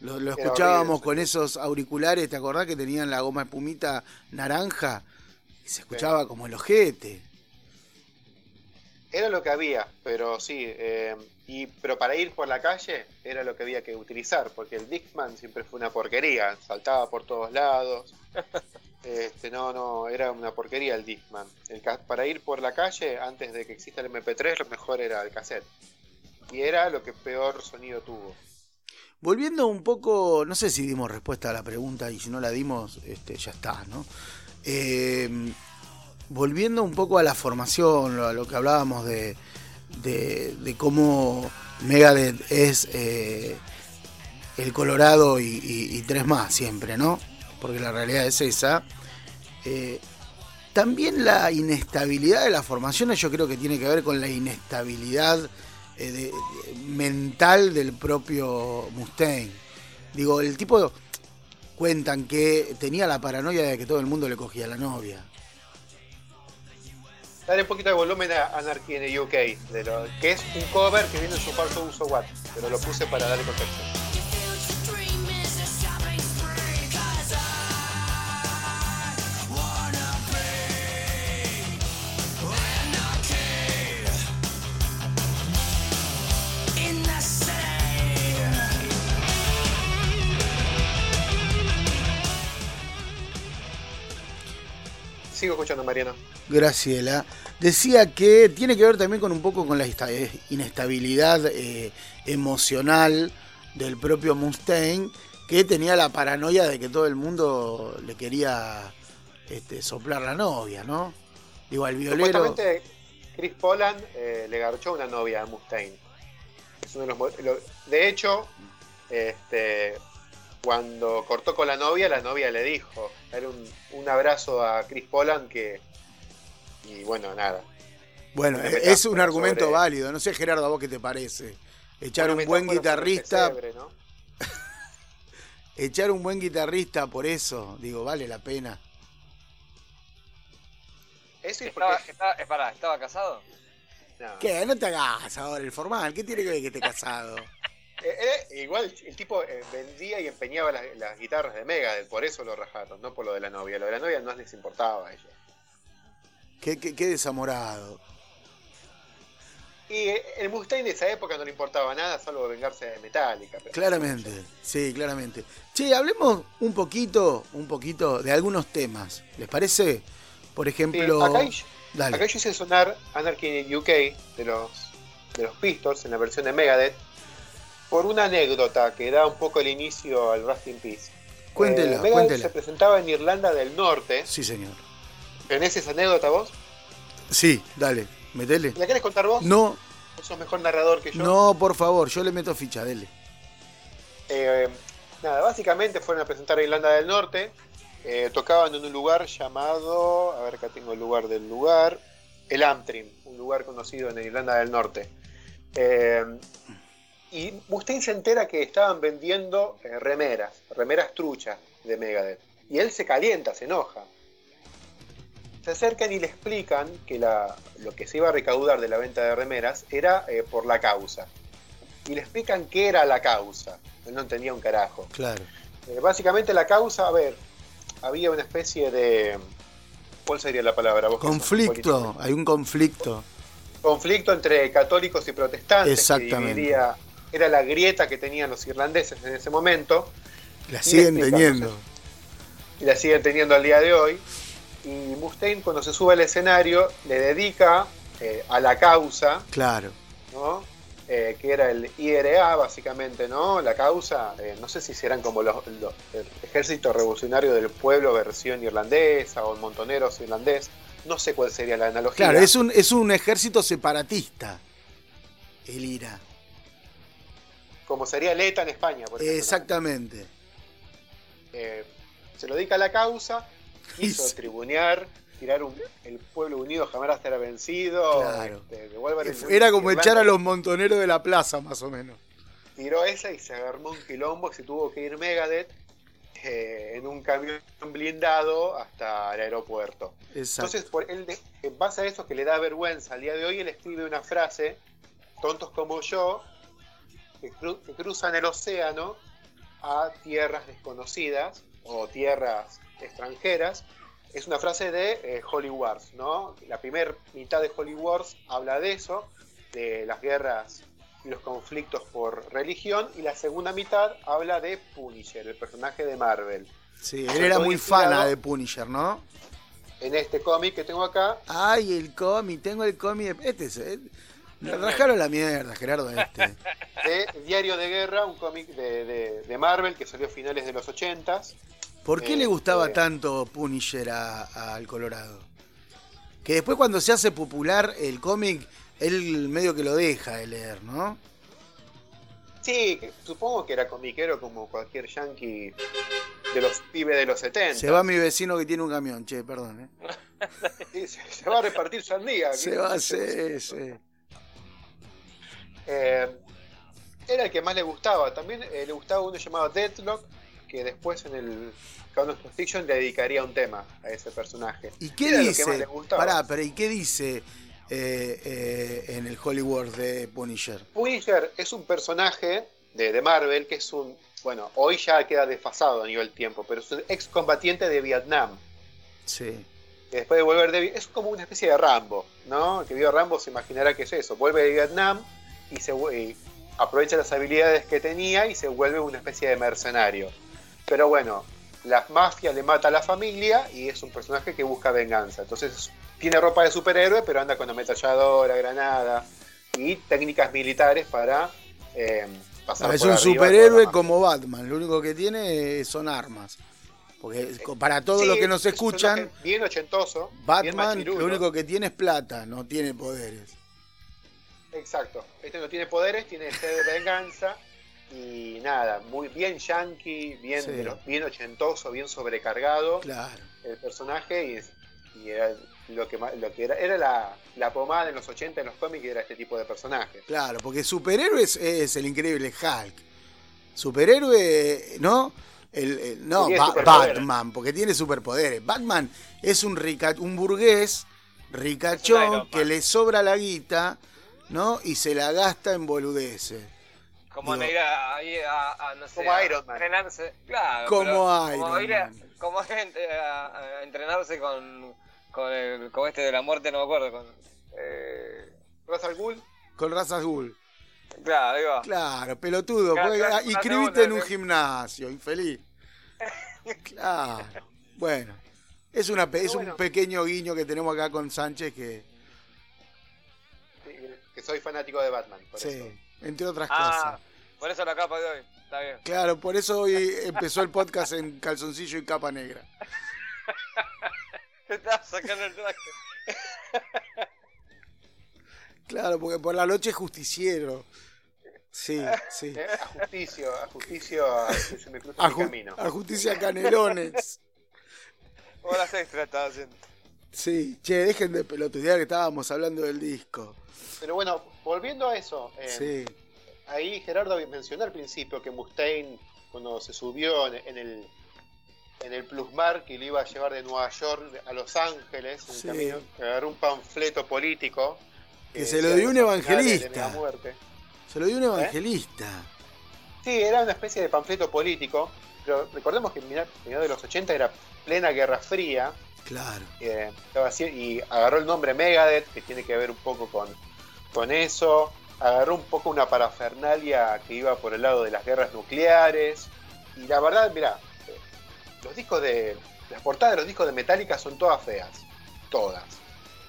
Lo, escuchábamos con esos auriculares, ¿te acordás que tenían la goma espumita naranja? Y se escuchaba como el ojete. Era lo que había, pero sí, eh, y, pero para ir por la calle era lo que había que utilizar, porque el Dickman siempre fue una porquería, saltaba por todos lados. Este, no, no, era una porquería el Dickman. El, para ir por la calle, antes de que exista el MP3, lo mejor era el cassette. Y era lo que peor sonido tuvo. Volviendo un poco, no sé si dimos respuesta a la pregunta y si no la dimos, este, ya está, ¿no? Eh, volviendo un poco a la formación, a lo que hablábamos de, cómo Megadeth es eh, el Colorado y, tres más siempre, ¿no? Porque la realidad es esa. Eh, también la inestabilidad de las formaciones yo creo que tiene que ver con la inestabilidad eh, mental del propio Mustaine. Digo, el tipo cuentan que tenía la paranoia de que todo el mundo le cogía la novia. Dale un poquito de volumen a Anarchy en el UK, que es un cover que viene en su falso uso What, pero lo puse para darle contexto. Escuchando, Mariano. Graciela. Decía que tiene que ver también con un poco con la eh, inestabilidad eh, emocional del propio Mustaine, que tenía la paranoia de que todo el mundo le quería este, soplar la novia, ¿no? Digo, al violero. Chris Poland eh, le garchó una novia a Mustaine. de, hecho, este, cuando cortó con la novia, la novia le dijo, era un, abrazo a Chris Poland que, y bueno, nada. Bueno, es un argumento válido, no sé Gerardo, a vos qué te parece. Echar un buen guitarrista... echar un buen guitarrista por eso, digo, vale la pena. Eso estaba, estaba, ¿estaba casado? ¿Qué? No te hagas ahora el formal. ¿Qué tiene que ver que esté casado? Eh, eh, igual el tipo eh, vendía y empeñaba las, guitarras de Megadeth, por eso lo rajaron, no por lo de la novia. Lo de la novia no les importaba a ellos. Qué, qué, desamorado. Y el Mustaine de esa época no le importaba nada, salvo vengarse de Metallica. Claramente, sí, claramente. Che, hablemos un poquito, un poquito de algunos temas. ¿Les parece? Por ejemplo. acá, acá, yo hice sonar Anarchy in UK de los, de los Pistols en la versión de Megadeth por una anécdota que da un poco el inicio al Rust in Peace. Cuéntela, eh, se presentaba en Irlanda del Norte. Sí, señor. ¿Tenés esa anécdota vos? Sí, dale, metele. ¿La querés contar vos? No. ¿Vos sos mejor narrador que yo? No, por favor, yo le meto ficha, dele. Eh, nada, básicamente fueron a presentar a Irlanda del Norte. Eh, tocaban en un lugar llamado. A ver, acá tengo el lugar del lugar. El Antrim, un lugar conocido en Irlanda del Norte. Eh, y Mustaine se entera que estaban vendiendo eh, remeras, remeras truchas de Megadeth. Y él se calienta, se enoja. Se acercan y le explican que lo que se iba a recaudar de la venta de remeras era eh, por la causa. Y le explican qué era la causa. Él no entendía un carajo. Claro. Eh, básicamente la causa, a ver, había una especie de... ¿Cuál sería la palabra? conflicto, hay un conflicto. Conflicto entre católicos y protestantes. Exactamente era la grieta que tenían los irlandeses en ese momento. La siguen teniendo. y la siguen teniendo al día de hoy. Y Mustaine cuando se sube al escenario le dedica eh, a la causa. Claro. ¿no? Eh, que era el IRA básicamente, ¿no? La causa, eh, no sé si serán como los, el ejército revolucionario del pueblo versión irlandesa o montoneros irlandés, no sé cuál sería la analogía. Claro, es un, es un ejército separatista, el IRA como sería el ETA en España, por ejemplo. Exactamente. Eh, se lo dedica a la causa, quiso tribunear, tirar un, el pueblo unido jamás será vencido. Claro. Este, Era como echar a los montoneros de la plaza, más o menos. Tiró esa y se agarró un quilombo y se tuvo que ir Megadeth eh, en un camión blindado hasta el aeropuerto. Entonces, por él, en base a eso que le da vergüenza al día de hoy, él escribe una frase, tontos como yo, que, cruzan el océano a tierras desconocidas o tierras extranjeras. Es una frase de eh, Holy Wars, ¿no? La primera mitad de Holy Wars habla de eso, de las guerras y los conflictos por religión, y la segunda mitad habla de Punisher, el personaje de Marvel. Sí, él era muy fan de Punisher, ¿no? En este cómic que tengo acá. Ay, el cómic, tengo el cómic. Este es, me rajaron la mierda, Gerardo, este. Diario de Guerra, un cómic de, Marvel que salió a finales de los 80 ¿Por qué le gustaba este, tanto Punisher al Colorado? Que después cuando se hace popular el cómic, él medio que lo deja de leer, ¿no? Sí, supongo que era comiquero como cualquier yankee de los pibes de los 70. Se va mi vecino que tiene un camión, che, perdón. ¿eh? se, va a repartir sandía. Se va, sí, sí. Eh, era el que más le gustaba. También eh, le gustaba uno llamado Deadlock, que después en el Count of Fiction le dedicaría un tema a ese personaje. ¿Y qué dice? Pará, pero ¿y qué dice eh, en el Hollywood de Punisher? Punisher es un personaje de, Marvel que es un. Bueno, hoy ya queda desfasado a nivel tiempo, pero es un excombatiente de Vietnam. Sí. Que después de volver de. Es como una especie de Rambo, ¿no? El que vio Rambo se imaginará que es eso. Vuelve de Vietnam y, se, aprovecha las habilidades que tenía y se vuelve una especie de mercenario. Pero bueno, la mafia le mata a la familia y es un personaje que busca venganza. Entonces tiene ropa de superhéroe, pero anda con ametralladora, granada y técnicas militares para eh, pasar es por un arriba superhéroe como Batman, lo único que tiene son armas. Porque para todos Sí, los que nos es escuchan, Bien ochentoso. Batman lo único que tiene es plata, no tiene poderes. Exacto. Este no tiene poderes, tiene sed de venganza. Y nada, muy bien yankee, bien, Sí. bien ochentoso, bien sobrecargado Claro. el personaje. Y, es- y era lo que, lo que era, era la, la pomada en los 80 en los cómics, era este tipo de personaje. Claro, porque superhéroes es el increíble Hulk. Superhéroe, ¿no? El, el- no, Ba-. Batman, porque tiene superpoderes. Batman es un rica, un burgués ricachón que le sobra la guita, ¿no? Y se la gasta en boludeces. Como Digo- ir a, a, a, no sé, Como a Iron Man. entrenarse. Claro. Como pero Iron como ir a, Man. como a- a entrenarse con, con el con este de la muerte, no me acuerdo. Con, eh, Ghul, Con razas Ghoul. claro, digo. Claro, pelotudo. Claro, claro, segunda, en un gimnasio, infeliz. Claro. Bueno. Es, una, es un pequeño guiño que tenemos acá con Sánchez que soy fanático de Batman. Por sí, eso. entre otras Ah, cosas. por eso la capa de hoy. Está bien. Claro, por eso hoy empezó el podcast en calzoncillo y capa negra. Te estás sacando el traje. Claro, porque por la noche es justiciero. Sí, sí. Eh, A justicio, a justicio, a me cruza A, mi ju- camino. a justicia canelones. Horas extra estaba haciendo. Sí, che, dejen de pelotudear que estábamos hablando del disco. Pero bueno, volviendo a eso, eh, Sí, ahí Gerardo mencionó al principio que Mustaine, cuando se subió en, en el en el Plusmar que lo iba a llevar de Nueva York a Los Ángeles, en Sí. camino, agarró un panfleto político Que se lo dio un evangelista. muerte. se lo dio un evangelista. Sí, era una especie de panfleto político, pero recordemos que en de los 80 era plena Guerra Fría, Claro. eh, estaba así- y agarró el nombre Megadeth, que tiene que ver un poco con, con eso, agarró un poco una parafernalia que iba por el lado de las guerras nucleares, y la verdad, mira, eh, los discos de, las portadas de los discos de Metallica son todas feas, todas.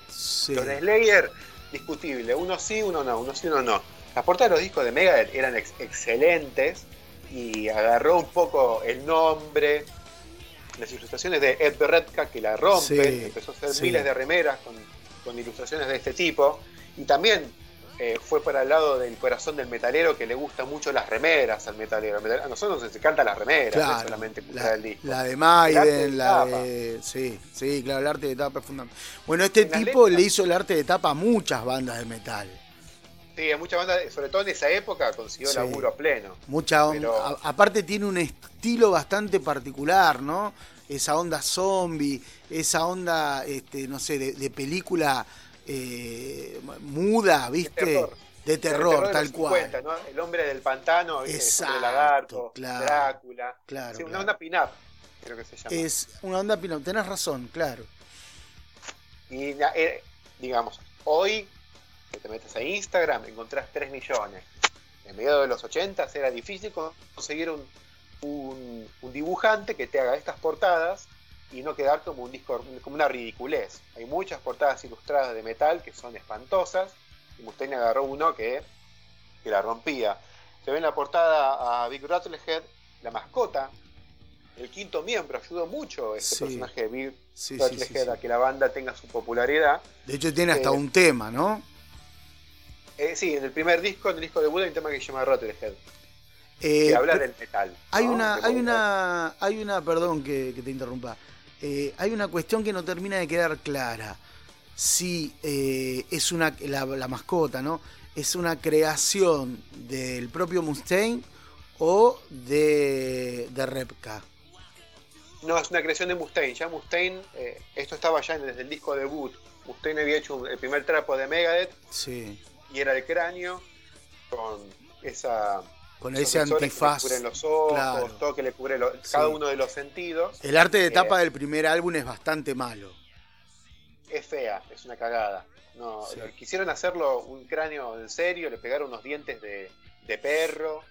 Sí. Los de Slayer, discutible, uno sí, uno no, uno sí, uno no. Las portadas de los discos de Megadeth eran ex- excelentes y agarró un poco el nombre, las ilustraciones de Ed Berretka que la rompen, Sí, empezó a hacer sí. miles de remeras con, con ilustraciones de este tipo y también eh, fue para el lado del corazón del metalero que le gustan mucho las remeras al metalero. Al metalero- A nosotros nos encantan las remeras, no solamente la, el disco. la de Maiden, la de. Sí, sí, claro, el arte de tapa es fundamental. Bueno, este tipo letras- le hizo el arte de tapa a muchas bandas de metal. Sí, a muchas bandas, sobre todo en esa época, consiguió Sí. laburo a pleno. Mucha on- Pero- a- aparte tiene un estilo bastante particular, ¿no? Esa onda zombie, esa onda, este, no sé, de, de película eh, muda, ¿viste? terror. De terror, El de tal los cual. 50, ¿no? El hombre del pantano, el Exacto, hombre lagarto, claro, Drácula. claro, Sí, una onda pin-up, creo que se llama. Es una onda pino, tenés razón, claro. Y eh, digamos, hoy que te metes a Instagram encontrás 3 millones. En medio de los 80 era difícil conseguir un, un- un dibujante que te haga estas portadas y no quedar como un disco, como una ridiculez. Hay muchas portadas ilustradas de metal que son espantosas y Mustaine agarró uno que, que la rompía. Se ve en la portada a Big Rattlehead, la mascota, el quinto miembro, ayudó mucho este Sí. personaje de Big sí. a que la banda tenga su popularidad. De hecho tiene hasta Eh, un tema, ¿no? Eh, sí, en el primer disco, en el disco de Buda hay un tema que se llama Rattlehead, Eh, que habla del metal. hay una, De hay una, hay una, perdón que, que te interrumpa. Eh, hay una cuestión que no termina de quedar clara. Si eh, es una la, la mascota, ¿no? Es una creación del propio Mustaine o de, de Repka. No, es una creación de Mustaine. Ya Mustaine, eh, esto estaba ya desde el disco debut. Mustaine había hecho el primer trapo de Megadeth Sí. Y era el cráneo con esa Con ese antifaz. que le cubren los ojos, claro. todo que le cubre lo- Sí. cada uno de los sentidos. El arte de Eh, tapa del primer álbum es bastante malo. Es fea, es una cagada. No, Sí. Quisieron hacerlo un cráneo en serio, le pegaron unos dientes de, de perro,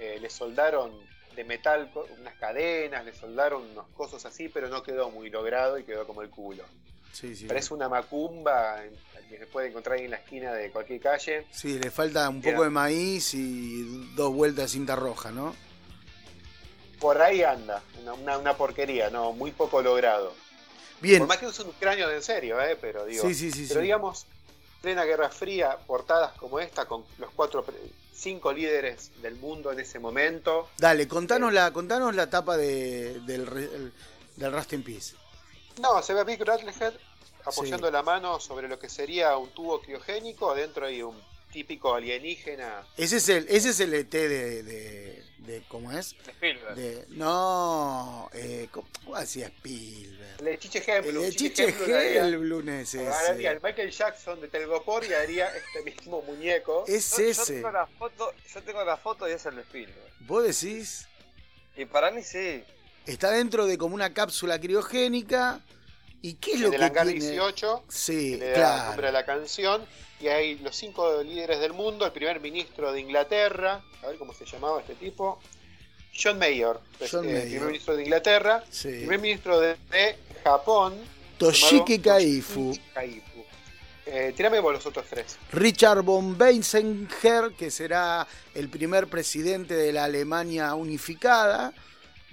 eh, le soldaron de metal, unas cadenas, le soldaron unos cosas así, pero no quedó muy logrado y quedó como el culo. Sí, sí. Parece una macumba que se puede encontrar ahí en la esquina de cualquier calle. Sí, le falta un poco de maíz y dos vueltas de cinta roja, ¿no? Por ahí anda, una, porquería, no, muy poco logrado. Bien. Por más que es un cráneo de en serio, ¿eh? pero digo. Sí, sí, sí. Pero digamos, plena Guerra Fría, portadas como esta, con los cuatro, cinco líderes del mundo en ese momento. Dale, contanos, la, contanos la tapa de, del, del Rust in Peace. No, se ve a Big Rattlehead apoyando la mano sobre lo que sería un tubo criogénico, adentro hay un típico alienígena. Ese es el, ese es el ET de, de, ¿cómo es? De Spielberg. De, no, eh, ¿cómo, hacía Spielberg? El de Chiche Hellblum. El de Chiche Hellblum es ese. Haría el Michael Jackson de Telgopor y haría este mismo muñeco. Es ese. Yo tengo, la foto, yo tengo la foto y es el de Spielberg. ¿Vos decís? Y para mí sí. Está dentro de como una cápsula criogénica. ¿Y qué es lo en que el hangar tiene? 18, sí, que le da claro. nombre a la canción, y hay los cinco líderes del mundo, el primer ministro de Inglaterra, a ver cómo se llamaba este tipo, John Mayer, John eh, Mayer. primer ministro de Inglaterra, Sí. primer ministro de, de Japón, Toshiki Kaifu. Toshiki Kaifu. Eh, tirame vos los otros tres. Richard von Weizsäcker, que será el primer presidente de la Alemania unificada,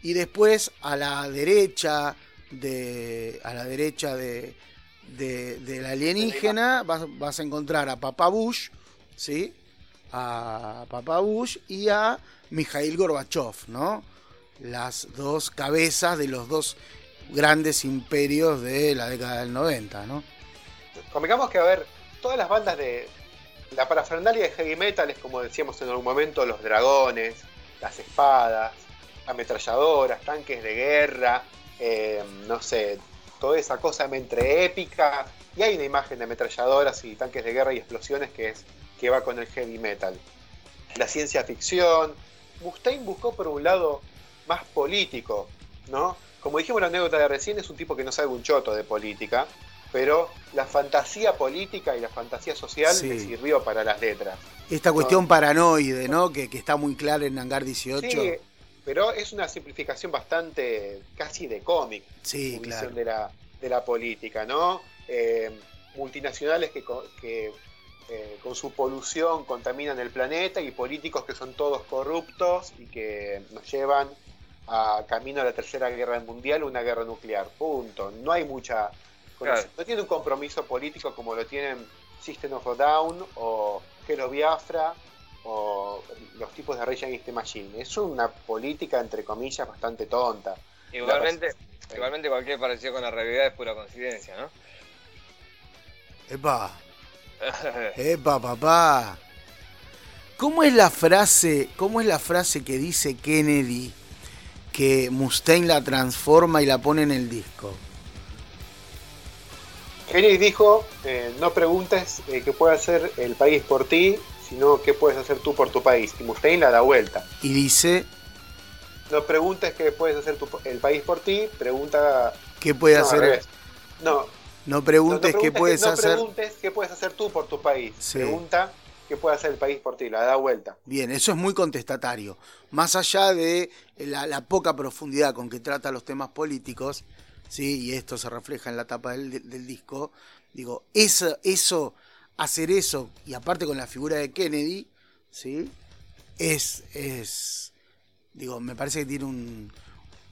y después a la derecha de a la derecha de, de, del alienígena vas, vas a encontrar a Papa Bush, ¿sí? A Papa Bush y a Mikhail Gorbachev, ¿no? Las dos cabezas de los dos grandes imperios de la década del 90, ¿no? Convengamos que, a ver, todas las bandas de la parafernalia de heavy metal es como decíamos en algún momento, los dragones, las espadas, ametralladoras, tanques de guerra, eh, no sé, toda esa cosa entre épica. Y hay una imagen de ametralladoras y tanques de guerra y explosiones que es que va con el heavy metal. La ciencia ficción. Mustaine buscó por un lado más político, ¿no? Como dijimos en la anécdota de recién, es un tipo que no sabe un choto de política, pero la fantasía política y la fantasía social Sí. le sirvió para las letras. Esta cuestión paranoide, ¿no? Que, que está muy clara en Hangar 18. Sí, pero es una simplificación bastante casi de cómic. Sí, su claro. visión de la, de la política, ¿no? Eh, multinacionales que, co- que, eh, con su polución contaminan el planeta y políticos que son todos corruptos y que nos llevan a camino a la tercera guerra mundial una guerra nuclear. Punto. No hay mucha. Claro. No tiene un compromiso político como lo tienen System of a Down o Hello Biafra o los tipos de Rage Against the Machine. Es una política, entre comillas, bastante tonta. Igualmente, igualmente cualquier parecido con la realidad es pura coincidencia, ¿no? Epa, epa, papá. ¿Cómo es la frase, cómo es la frase que dice Kennedy que Mustaine la transforma y la pone en el disco? Kennedy dijo, eh, no preguntes eh, qué puede hacer el país por ti, sino qué puedes hacer tú por tu país. Y Mustaine la da vuelta. Y dice, No preguntes qué puedes hacer tu- el país por ti, pregunta... ¿qué puede no, hacer? No, No no, no preguntes qué puedes no hacer. preguntes qué puedes hacer tú por tu país. Sí. Pregunta qué puede hacer el país por ti, la da vuelta. Bien, eso es muy contestatario. Más allá de la, la poca profundidad con que trata los temas políticos, ¿sí? y esto se refleja en la tapa del, del disco, digo, eso, eso, hacer eso, y aparte con la figura de Kennedy, ¿sí? es, es digo, me parece que tiene un,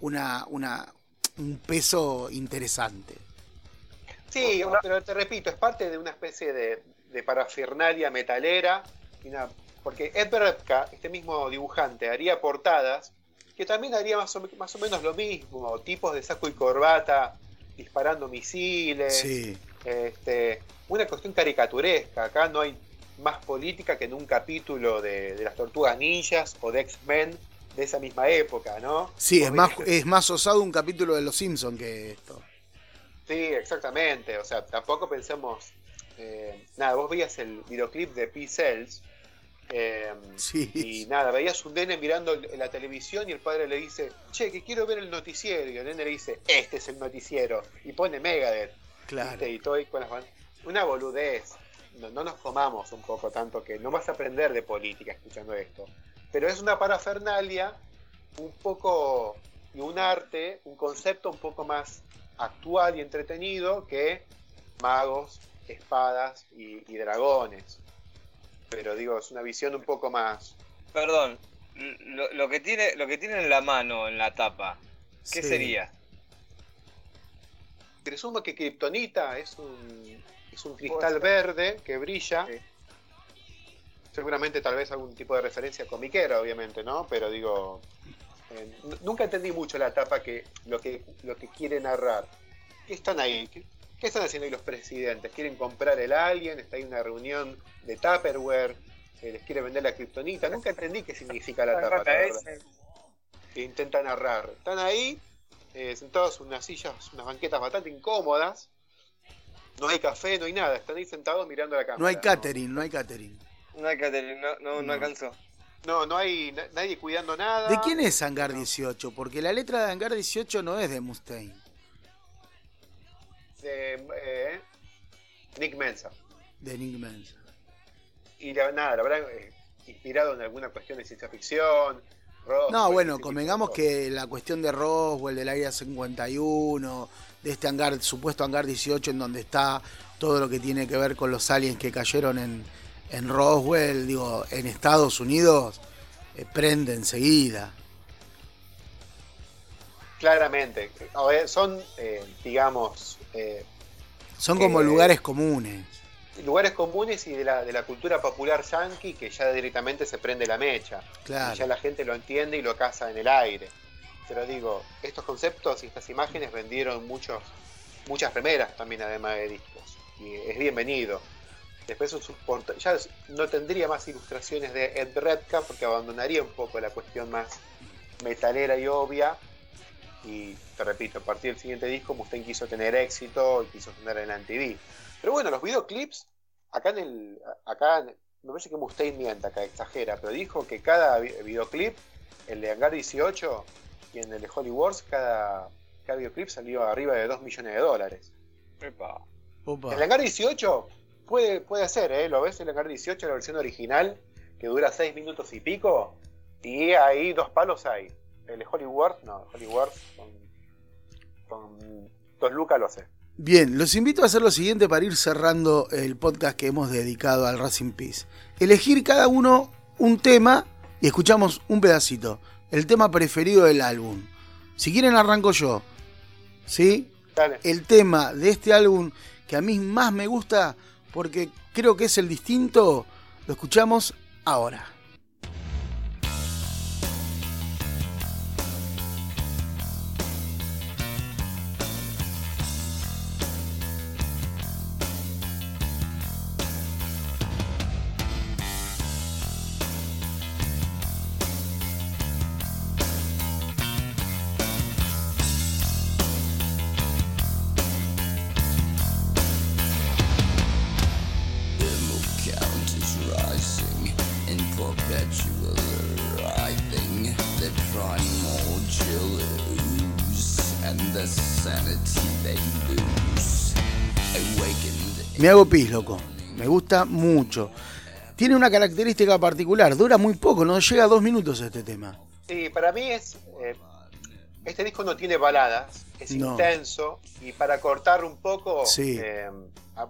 una, una, un peso interesante. Sí, pero te repito, es parte de una especie de, de parafernalia metalera. una- porque Ed Berepka, este mismo dibujante, haría portadas que también haría más o, más o menos lo mismo. Tipos de saco y corbata disparando misiles. Sí, Este, una cuestión caricaturesca. Acá no hay más política que en un capítulo de, de las Tortugas Ninjas o de X-Men de esa misma época, ¿no? sí es, más, veías- es más osado un capítulo de Los Simpsons que esto. Sí, exactamente. O sea, tampoco pensemos. eh, nada, vos veías el videoclip de P-Cells. eh, Sí. y nada, veías un nene mirando la televisión y el padre le dice, che, que quiero ver el noticiero. Y el nene le dice, este es el noticiero. Y pone Megadeth. Claro. ¿viste? Y todo ahí con las ban- Una boludez. No, no nos comamos un poco tanto que no vas a aprender de política escuchando esto. Pero es una parafernalia un poco, y un arte, un concepto un poco más actual y entretenido que magos, espadas y, dragones. Pero digo, es una visión un poco más. Perdón, lo, que tiene, lo que tiene en la mano, en la tapa, ¿qué sería? Presumo que Kryptonita es un, es un cristal verde que brilla. Seguramente tal vez algún tipo de referencia comiquera, obviamente, ¿no? Pero digo, eh, nunca entendí mucho la tapa que lo que lo que quiere narrar. ¿Qué están ahí? ¿Qué, están haciendo ahí los presidentes? ¿Quieren comprar el alien? ¿Está ahí una reunión de Tupperware? ¿Les quiere vender la kriptonita? Nunca entendí qué significa la tapa. Que intenta narrar. Están ahí, eh, sentados en unas sillas, unas banquetas bastante incómodas. No hay café, no hay nada. Están ahí sentados mirando la cámara. No hay catering, no hay catering. No hay catering, no, no, no alcanzó. No, no hay nadie cuidando nada. ¿De quién es Hangar 18? Porque la letra de Hangar 18 no es de Mustaine. De eh, Nick Mensa. De Nick Mensa. Y nada, la verdad, eh, inspirado en alguna cuestión de ciencia ficción. No, bueno, convengamos que la cuestión de Roswell, del Área 51, de este hangar, supuesto hangar 18, en donde está todo lo que tiene que ver con los aliens que cayeron en, en Roswell, digo, en Estados Unidos, eh, prende enseguida. Claramente, son, eh, digamos... Eh, son como lugares comunes. Lugares comunes y de la, de la cultura popular yankee que ya directamente se prende la mecha. Claro. ya la gente lo entiende y lo caza en el aire. Pero digo, estos conceptos y estas imágenes vendieron muchos, muchas remeras también además de discos. Y es bienvenido. Después ya no tendría más ilustraciones de Ed Redka porque abandonaría un poco la cuestión más metalera y obvia. Y te repito, a partir del siguiente disco Mustaine quiso tener éxito y quiso tener el MTV. Pero bueno, los videoclips, acá en el. acá me parece que Mustaine mienta acá, exagera, pero dijo que cada videoclip, el de Hangar 18 y en el de Hollywood, cada, cada videoclip salió arriba de 2 millones de dólares. Epa. El Hangar 18 Puede, puede ser, ¿eh? Lo ves en la Car 18, la versión original, que dura 6 minutos y pico, y ahí dos palos hay. El Hollywood, no, Hollywood con, dos lucas lo sé. Bien, los invito a hacer lo siguiente para ir cerrando el podcast que hemos dedicado al Racing Peace. Elegir cada uno un tema y escuchamos un pedacito. El tema preferido del álbum. Si quieren arranco yo. ¿Sí? Dale. El tema de este álbum que a mí más me gusta porque creo que es el distinto, lo escuchamos ahora. Me hago pis, loco. Me gusta mucho. Tiene una característica particular, dura muy poco, no llega a dos minutos este tema. Sí, para mí es. Eh, este disco no tiene baladas, es intenso y para cortar un poco eh,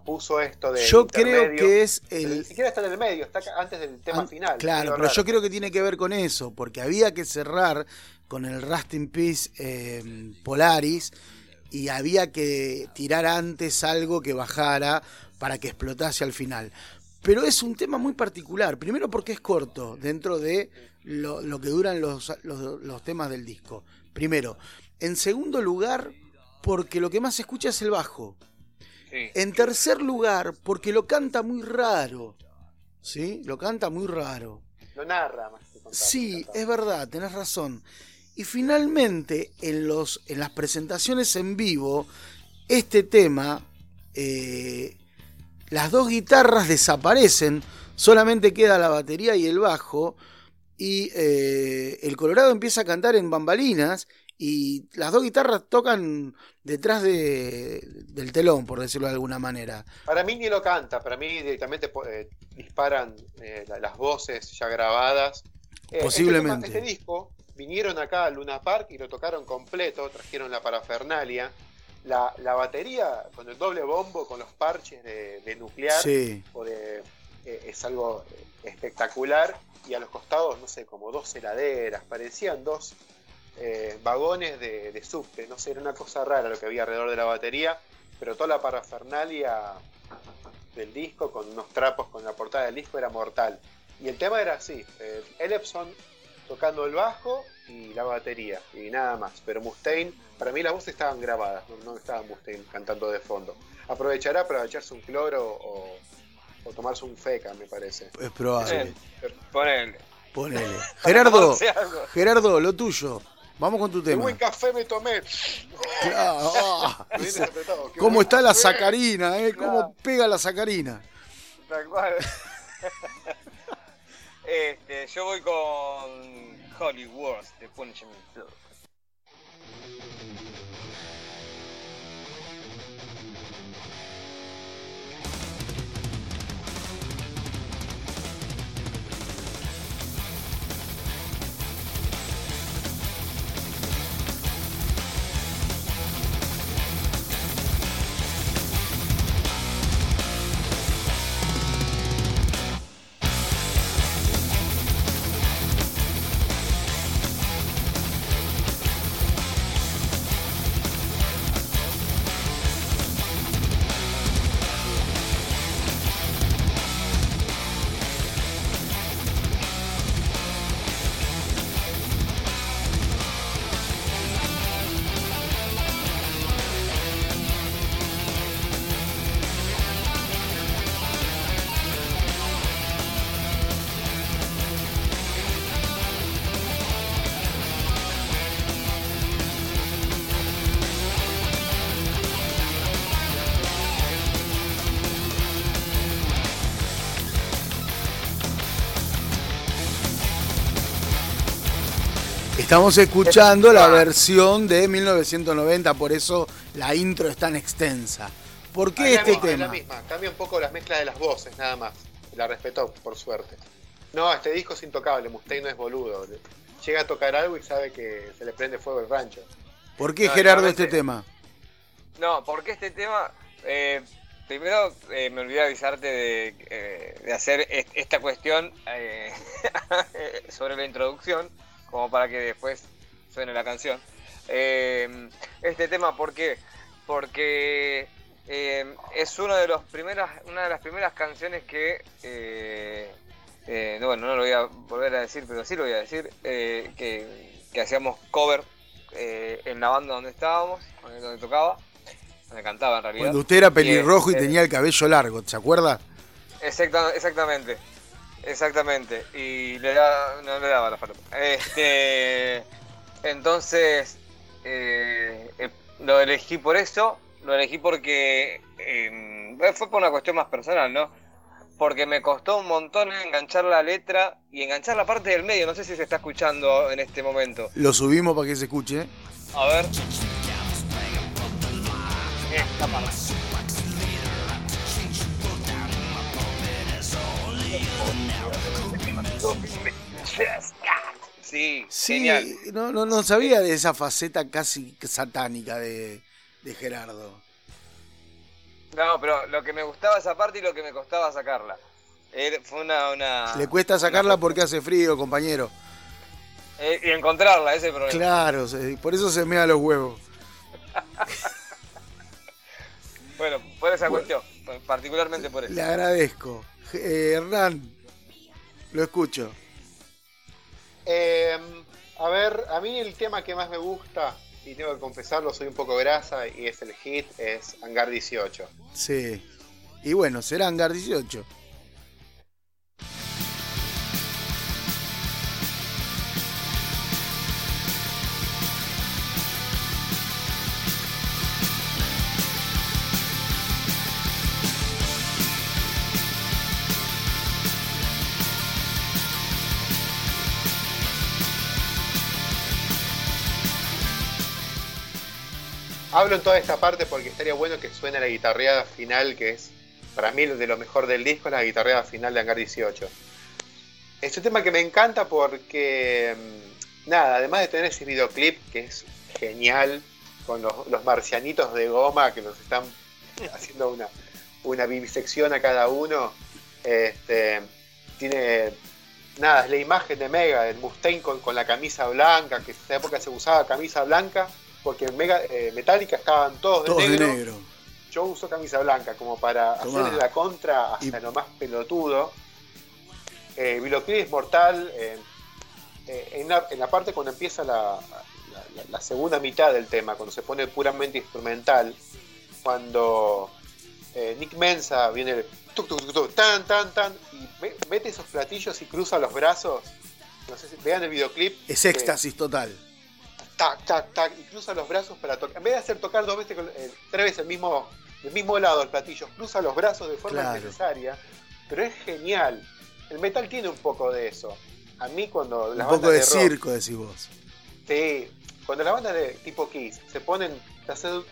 puso esto de. Yo creo que es el. Ni siquiera está en el medio, está antes del tema final. Claro, pero yo creo que tiene que ver con eso, porque había que cerrar con el Rusting Peace eh, Polaris y había que tirar antes algo que bajara para que explotase al final. Pero es un tema muy particular, primero porque es corto dentro de lo, que duran los, los, temas del disco. Primero. En segundo lugar, porque lo que más se escucha es el bajo. En tercer lugar, porque lo canta muy raro. ¿Sí? Lo canta muy raro. Lo narra más que Sí, es verdad, tenés razón. Y finalmente, en, los, en las presentaciones en vivo, este tema, eh, las dos guitarras desaparecen, solamente queda la batería y el bajo, y eh, el Colorado empieza a cantar en bambalinas, y las dos guitarras tocan detrás de, del telón, por decirlo de alguna manera. Para mí ni lo canta, para mí directamente eh, disparan las voces ya grabadas. Posiblemente. este disco vinieron acá al Luna Park y lo tocaron completo, trajeron la parafernalia. La, la batería con el doble bombo, con los parches de, nuclear, sí. eh, es algo espectacular. Y a los costados, no sé, como dos heladeras, parecían dos eh, vagones de, de subte, no sé, era una cosa rara lo que había alrededor de la batería, pero toda la parafernalia del disco, con unos trapos con la portada del disco, era mortal. Y el tema era así, eh, Elepson tocando el bajo y la batería, y nada más. Pero Mustaine, para mí las voces estaban grabadas, no, estaba Mustaine cantando de fondo. Aprovechará para echarse un cloro o, tomarse un feca, me parece. Es probable. ponele. Ponele. Gerardo, Gerardo, lo tuyo. Vamos con tu tema. Qué buen café me tomé. Ah. ¿Cómo está la sacarina? Eh? ¿Cómo pega la sacarina? Tal cual. Este, yo voy con Hollywood de Punishment Estamos escuchando la versión de 1990, por eso la intro es tan extensa. ¿Por qué este tema? la misma, cambia un poco las mezclas de las voces, nada más. La respetó, por suerte. No, este disco es intocable, Mustaine no es boludo. Llega a tocar algo y sabe que se le prende fuego el rancho. ¿Por qué, Gerardo, este tema? No, porque este tema... Eh, primero eh, me olvidé avisarte de, eh, de hacer esta cuestión sobre la introducción como para que después suene la canción. Eh, este tema, ¿por qué? Porque eh, es una de, los primeras, una de las primeras canciones que, eh, no, bueno, no lo voy a volver a decir, pero sí lo voy a decir, que, hacíamos cover en la banda donde estábamos, donde tocaba, donde cantaba en realidad. Cuando usted era pelirrojo y, tenía el cabello largo, ¿se acuerda? exactamente. Exactamente, y le da, no le daba la falta. Este, entonces, eh, eh, lo elegí por eso, lo elegí porque em, fue por una cuestión más personal, ¿no? Porque me costó un montón enganchar la letra y enganchar la parte del medio, no sé si se está escuchando en este momento. Lo subimos para que se escuche. A ver. Esta parte. Sí, sí No, no, no sabía de esa faceta casi satánica de, Gerardo. No, pero lo que me gustaba esa parte y lo que me costaba sacarla. Fue una, Le cuesta sacarla porque hace frío, compañero. Eh, y encontrarla, ese problema. Claro, por eso se mea los huevos. bueno, por esa cuestión, particularmente por eso. Le agradezco. Eh, Hernán, lo escucho. Em, a ver, a mí el tema que más me gusta, y tengo que confesarlo, soy un poco grasa y es el hit, es Hangar 18. Sí. Y bueno, será Hangar 18. Hablo en toda esta parte porque estaría bueno que suene la guitarreada final, que es para mí de lo mejor del disco, la guitarreada final de Hangar 18. Es un tema que me encanta porque mm, nada, además de tener ese videoclip que es genial, con los, marcianitos de goma que nos están haciendo una, una a cada uno, este, tiene nada, es la imagen de Mega, el Mustaine con, la camisa blanca, que en esa época se usaba camisa blanca, porque en Mega, eh, Metallica estaban todos, de, negro. Yo uso camisa blanca como para hacerle la contra hasta lo más pelotudo. Eh, es mortal. Eh, eh, en, la, parte cuando empieza la, segunda mitad del tema, cuando se pone puramente instrumental, cuando Nick Mensa viene el tan, tan, tan, y mete esos platillos y cruza los brazos. No sé si vean el videoclip. Es éxtasis total. Tac, tac, tac, y cruza los brazos para tocar. En vez de hacer tocar dos veces, eh, tres veces el mismo, del mismo lado el platillo, cruza los brazos de forma necesaria, pero es genial. El metal tiene un poco de eso. A mí cuando Un poco de, circo, decís vos. Sí, cuando las bandas de tipo Kiss se ponen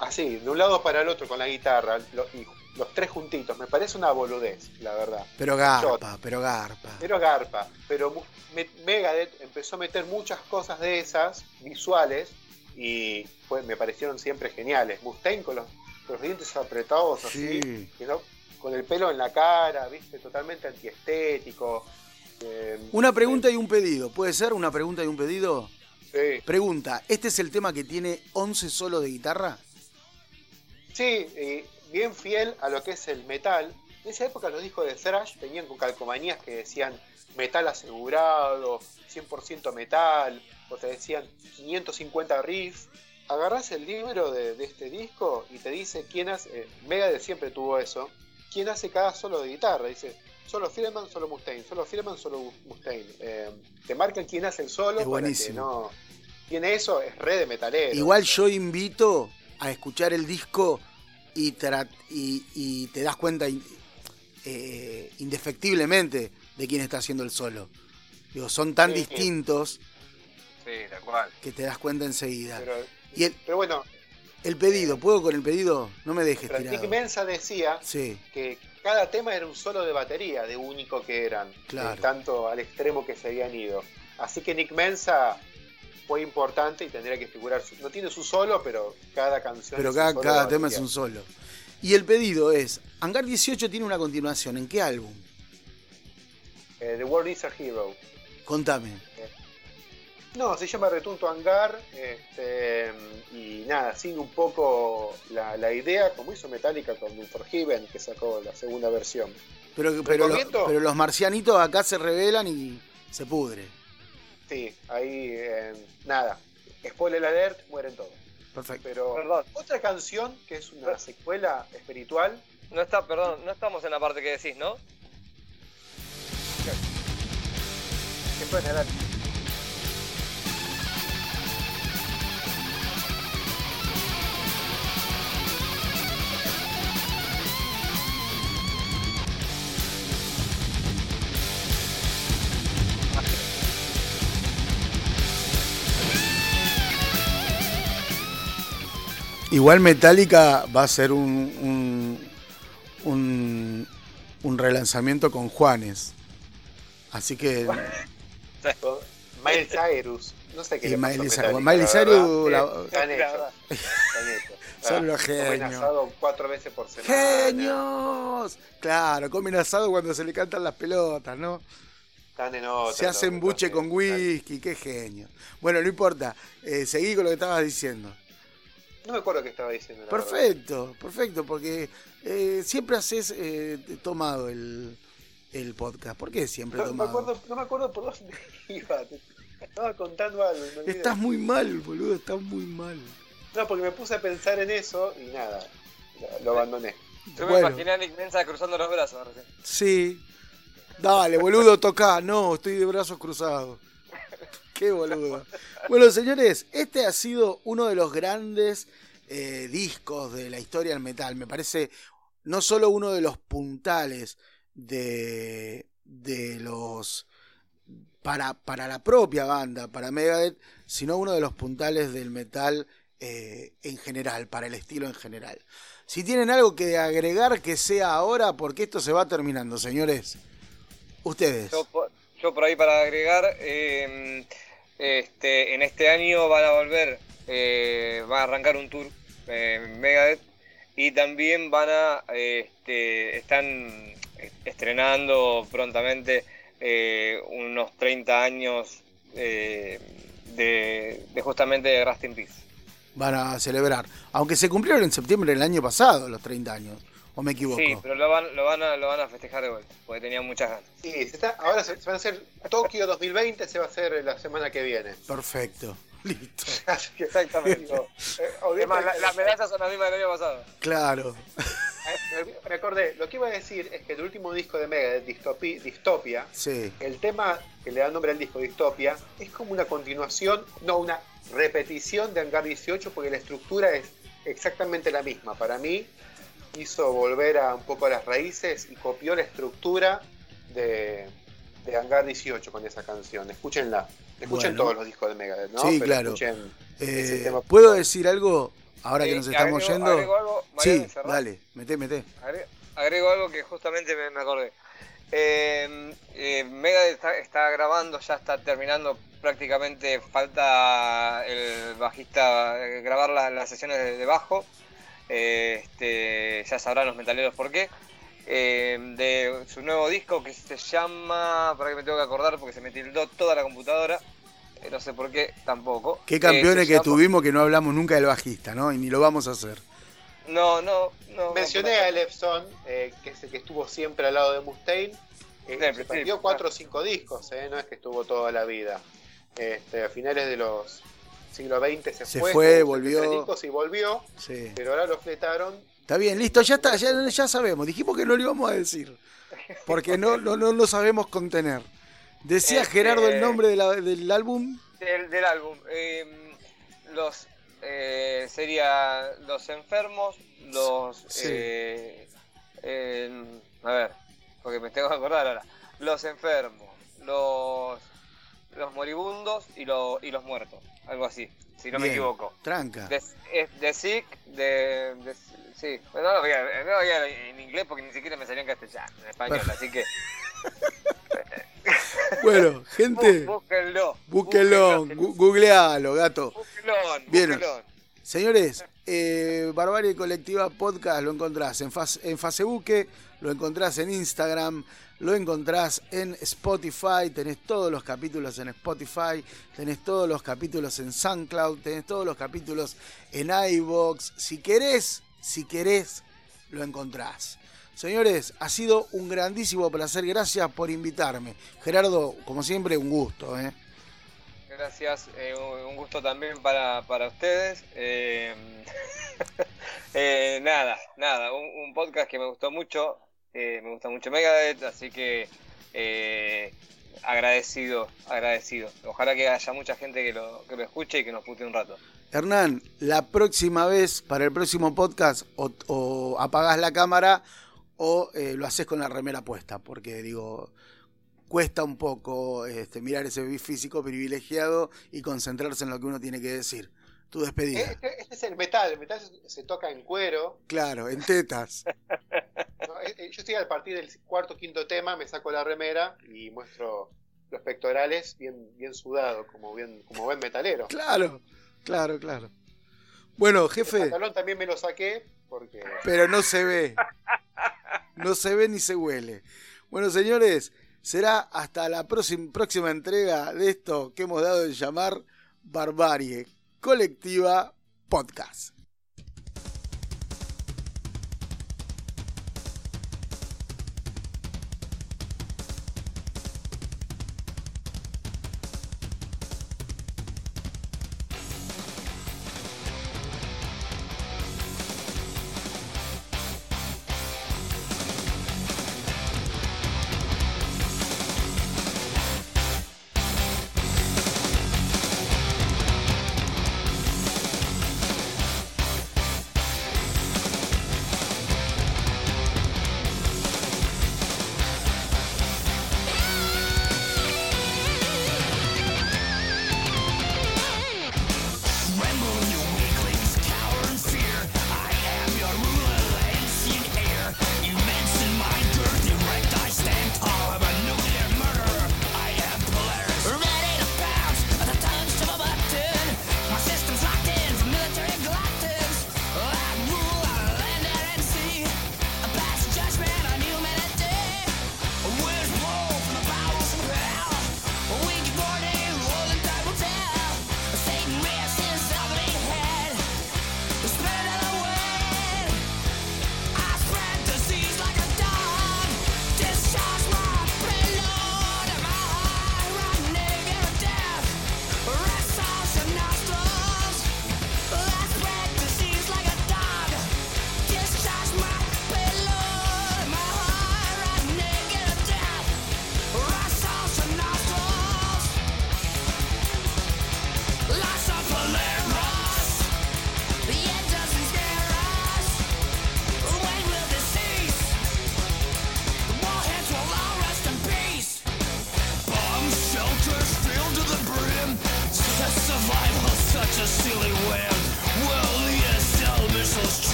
así, de un lado para el otro con la guitarra y los tres juntitos. Me parece una boludez, la verdad. Pero garpa, pero garpa. Pero garpa. Pero Megadeth empezó a meter muchas cosas de esas, visuales, y me parecieron siempre geniales. Mustaine con los, dientes apretados así, con el pelo en la cara, viste, totalmente antiestético. Eh, una pregunta y un pedido. ¿Puede ser una pregunta y un pedido? Sí. Pregunta, ¿este es el tema que tiene 11 solos de guitarra? Sí, bien fiel a lo que es el metal. En esa época los discos de thrash venían con calcomanías que decían metal asegurado, 100% metal, o te decían 550 riffs. Agarrás el libro de, este disco y te dice quién hace, eh, Megadeth siempre tuvo eso, quién hace cada solo de guitarra. Dice, solo Firman, solo Mustaine, solo Firman, solo Mustaine. Eh, te marcan quién hace el solo. Es buenísimo. no, tiene eso, es red de metalero. Igual yo invito a escuchar el disco y, y, te das cuenta eh, indefectiblemente de quién está haciendo el solo. Digo, son tan distintos que te das cuenta enseguida. Pero, y el, pero bueno. El pedido, ¿puedo con el pedido? No me dejes tirar. Nick Mensa decía que cada tema era un solo de batería, de único que eran. Claro. tanto al extremo que se habían ido. Así que Nick Mensa fue importante y tendría que figurar. no tiene su solo, pero cada canción. Pero cada, cada tema es un solo. Y el pedido es: Hangar 18 tiene una continuación. ¿En qué álbum? Eh, The World is a Hero. Contame. Eh, no, se llama Retunto Hangar. Este, y nada, sigue un poco la, idea, como hizo Metallica con For Heaven, que sacó la segunda versión. Pero, pero, pero los marcianitos acá se revelan y se pudre. Sí, ahí eh, nada. Spoiler alert, mueren todos. Perfecto. Pero perdón. otra canción que es una secuela espiritual. No está, perdón, no estamos en la parte que decís, ¿no? ¿Qué puede Igual Metallica va a ser un, un, un, relanzamiento con Juanes. Así que. Miles Cyrus. No sé qué. Y Miley Cyrus. Miley Cyrus. Son los genios. asado cuatro veces por semana. ¡Genios! Claro, comen asado cuando se le cantan las pelotas, ¿no? Se hacen buche con whisky, qué genio. Bueno, no importa. Eh, seguí con lo que estabas diciendo. No me acuerdo qué estaba diciendo. perfecto, perfecto, porque eh, siempre haces eh, tomado el, el, podcast. ¿Por qué siempre no, tomado? Me acuerdo, no me acuerdo por dónde iba. estaba contando algo. estás muy mal, boludo, estás muy mal. No, porque me puse a pensar en eso y nada, lo, abandoné. Yo me imaginé a Nick Mensa cruzando los brazos recién. Sí. Dale, boludo, toca. No, estoy de brazos cruzados. Qué boludo. Bueno, señores, este ha sido uno de los grandes eh, discos de la historia del metal. Me parece no solo uno de los puntales de, de los. Para, para la propia banda, para Megadeth, sino uno de los puntales del metal eh, en general, para el estilo en general. Si tienen algo que agregar, que sea ahora, porque esto se va terminando, señores. Ustedes. Yo, por, ahí para agregar. Eh, este, en este año van a volver, eh, van a arrancar un tour en Megadeth y también van a, este, están estrenando prontamente eh, unos 30 años eh, de, justamente de Rust in Peace. Van a celebrar, aunque se cumplieron en septiembre del año pasado los 30 años. ¿O me equivoco? Sí, pero lo van, lo van, a, lo van a festejar de vuelta, porque tenían muchas ganas. Sí, ahora se, van a hacer Tokio 2020, se va a hacer la semana que viene. Perfecto. Listo. Exactamente. Eh, las medallas son las mismas del año pasado. Claro. Eh, me acordé, lo que iba a decir es que el último disco de Mega, Distopia, Distopia sí. el tema que le da nombre al disco Distopia es como una continuación, no una repetición de Hangar 18, porque la estructura es exactamente la misma. Para mí, hizo volver a un poco a las raíces y copió la estructura de, de Hangar 18 con esa canción. Escúchenla. Escuchen todos los discos de Megadeth, ¿no? Sí, claro. Eh, ¿Puedo decir algo ahora que nos estamos yendo? algo, sí, dale, mete, mete. Agrego, algo que justamente me, acordé. Eh, eh, Megadeth está, grabando, ya está terminando prácticamente, falta el bajista eh, grabar las sesiones de bajo este, ya sabrán los metaleros por qué. Eh, de su nuevo disco que se llama, para que me tengo que acordar porque se me tildó toda la computadora, eh, no sé por qué tampoco. Qué campeones que tuvimos que no hablamos nunca del bajista, ¿no? Y ni lo vamos a hacer. No, no, no. Mencioné a Elefson, eh, que es el que estuvo siempre al lado de Mustaine. se perdió cuatro o cinco discos, no es que estuvo toda la vida. Este, a finales de los siglo XX se, se fue, fue volvió. y volvió, pero ahora lo fletaron. Está bien, listo, ya está, ya, ya sabemos. Dijimos que no lo íbamos a decir, porque no, no, no lo sabemos contener. Decía este, Gerardo el nombre del álbum. Del, álbum. Em, los eh, sería Los Enfermos, los... Eh, a ver, porque me tengo que acordar ahora. Los Enfermos, los, los Moribundos y, y los Muertos algo así, si no me equivoco. Tranca. De, de Sick, de, de, sí, no lo voy, a, no voy a, en inglés porque ni siquiera me salió en castellano, en español, así que... bueno, gente... Búsquenlo. Búsquenlo, googlealo, gato. Búsquenlo, Bien. Señores, eh, Barbarie Colectiva Podcast lo encontrás en, en Facebook, lo encontrás en Instagram, lo encontrás en Spotify, tenés todos los capítulos en Spotify, tenés todos los capítulos en SoundCloud, tenés todos los capítulos en iVoox. Si querés, si querés, lo encontrás. Señores, ha sido un grandísimo placer. Gracias por invitarme. Gerardo, como siempre, un gusto. ¿eh? Gracias, eh, un gusto también para, ustedes. Eh, nada, nada, un, podcast que me gustó mucho. Eh, me gusta mucho Megadeth, así que eh, agradecido, agradecido. Ojalá que haya mucha gente que lo, que lo escuche y que nos pute un rato. Hernán, la próxima vez, para el próximo podcast, o, apagás la cámara o eh, lo haces con la remera puesta, porque digo, cuesta un poco este, mirar ese físico privilegiado y concentrarse en lo que uno tiene que decir. Tu despedida. Este, este es el metal, el metal se toca en cuero. Claro, en tetas. Eh, eh, yo estoy a partir del cuarto quinto tema, me saco la remera y muestro los pectorales bien, bien sudados, como bien, como buen metalero. Claro, claro, claro. Bueno, jefe. El pantalón también me lo saqué porque. Pero no se ve. No se ve ni se huele. Bueno, señores, será hasta la próxima, próxima entrega de esto que hemos dado en llamar Barbarie Colectiva Podcast.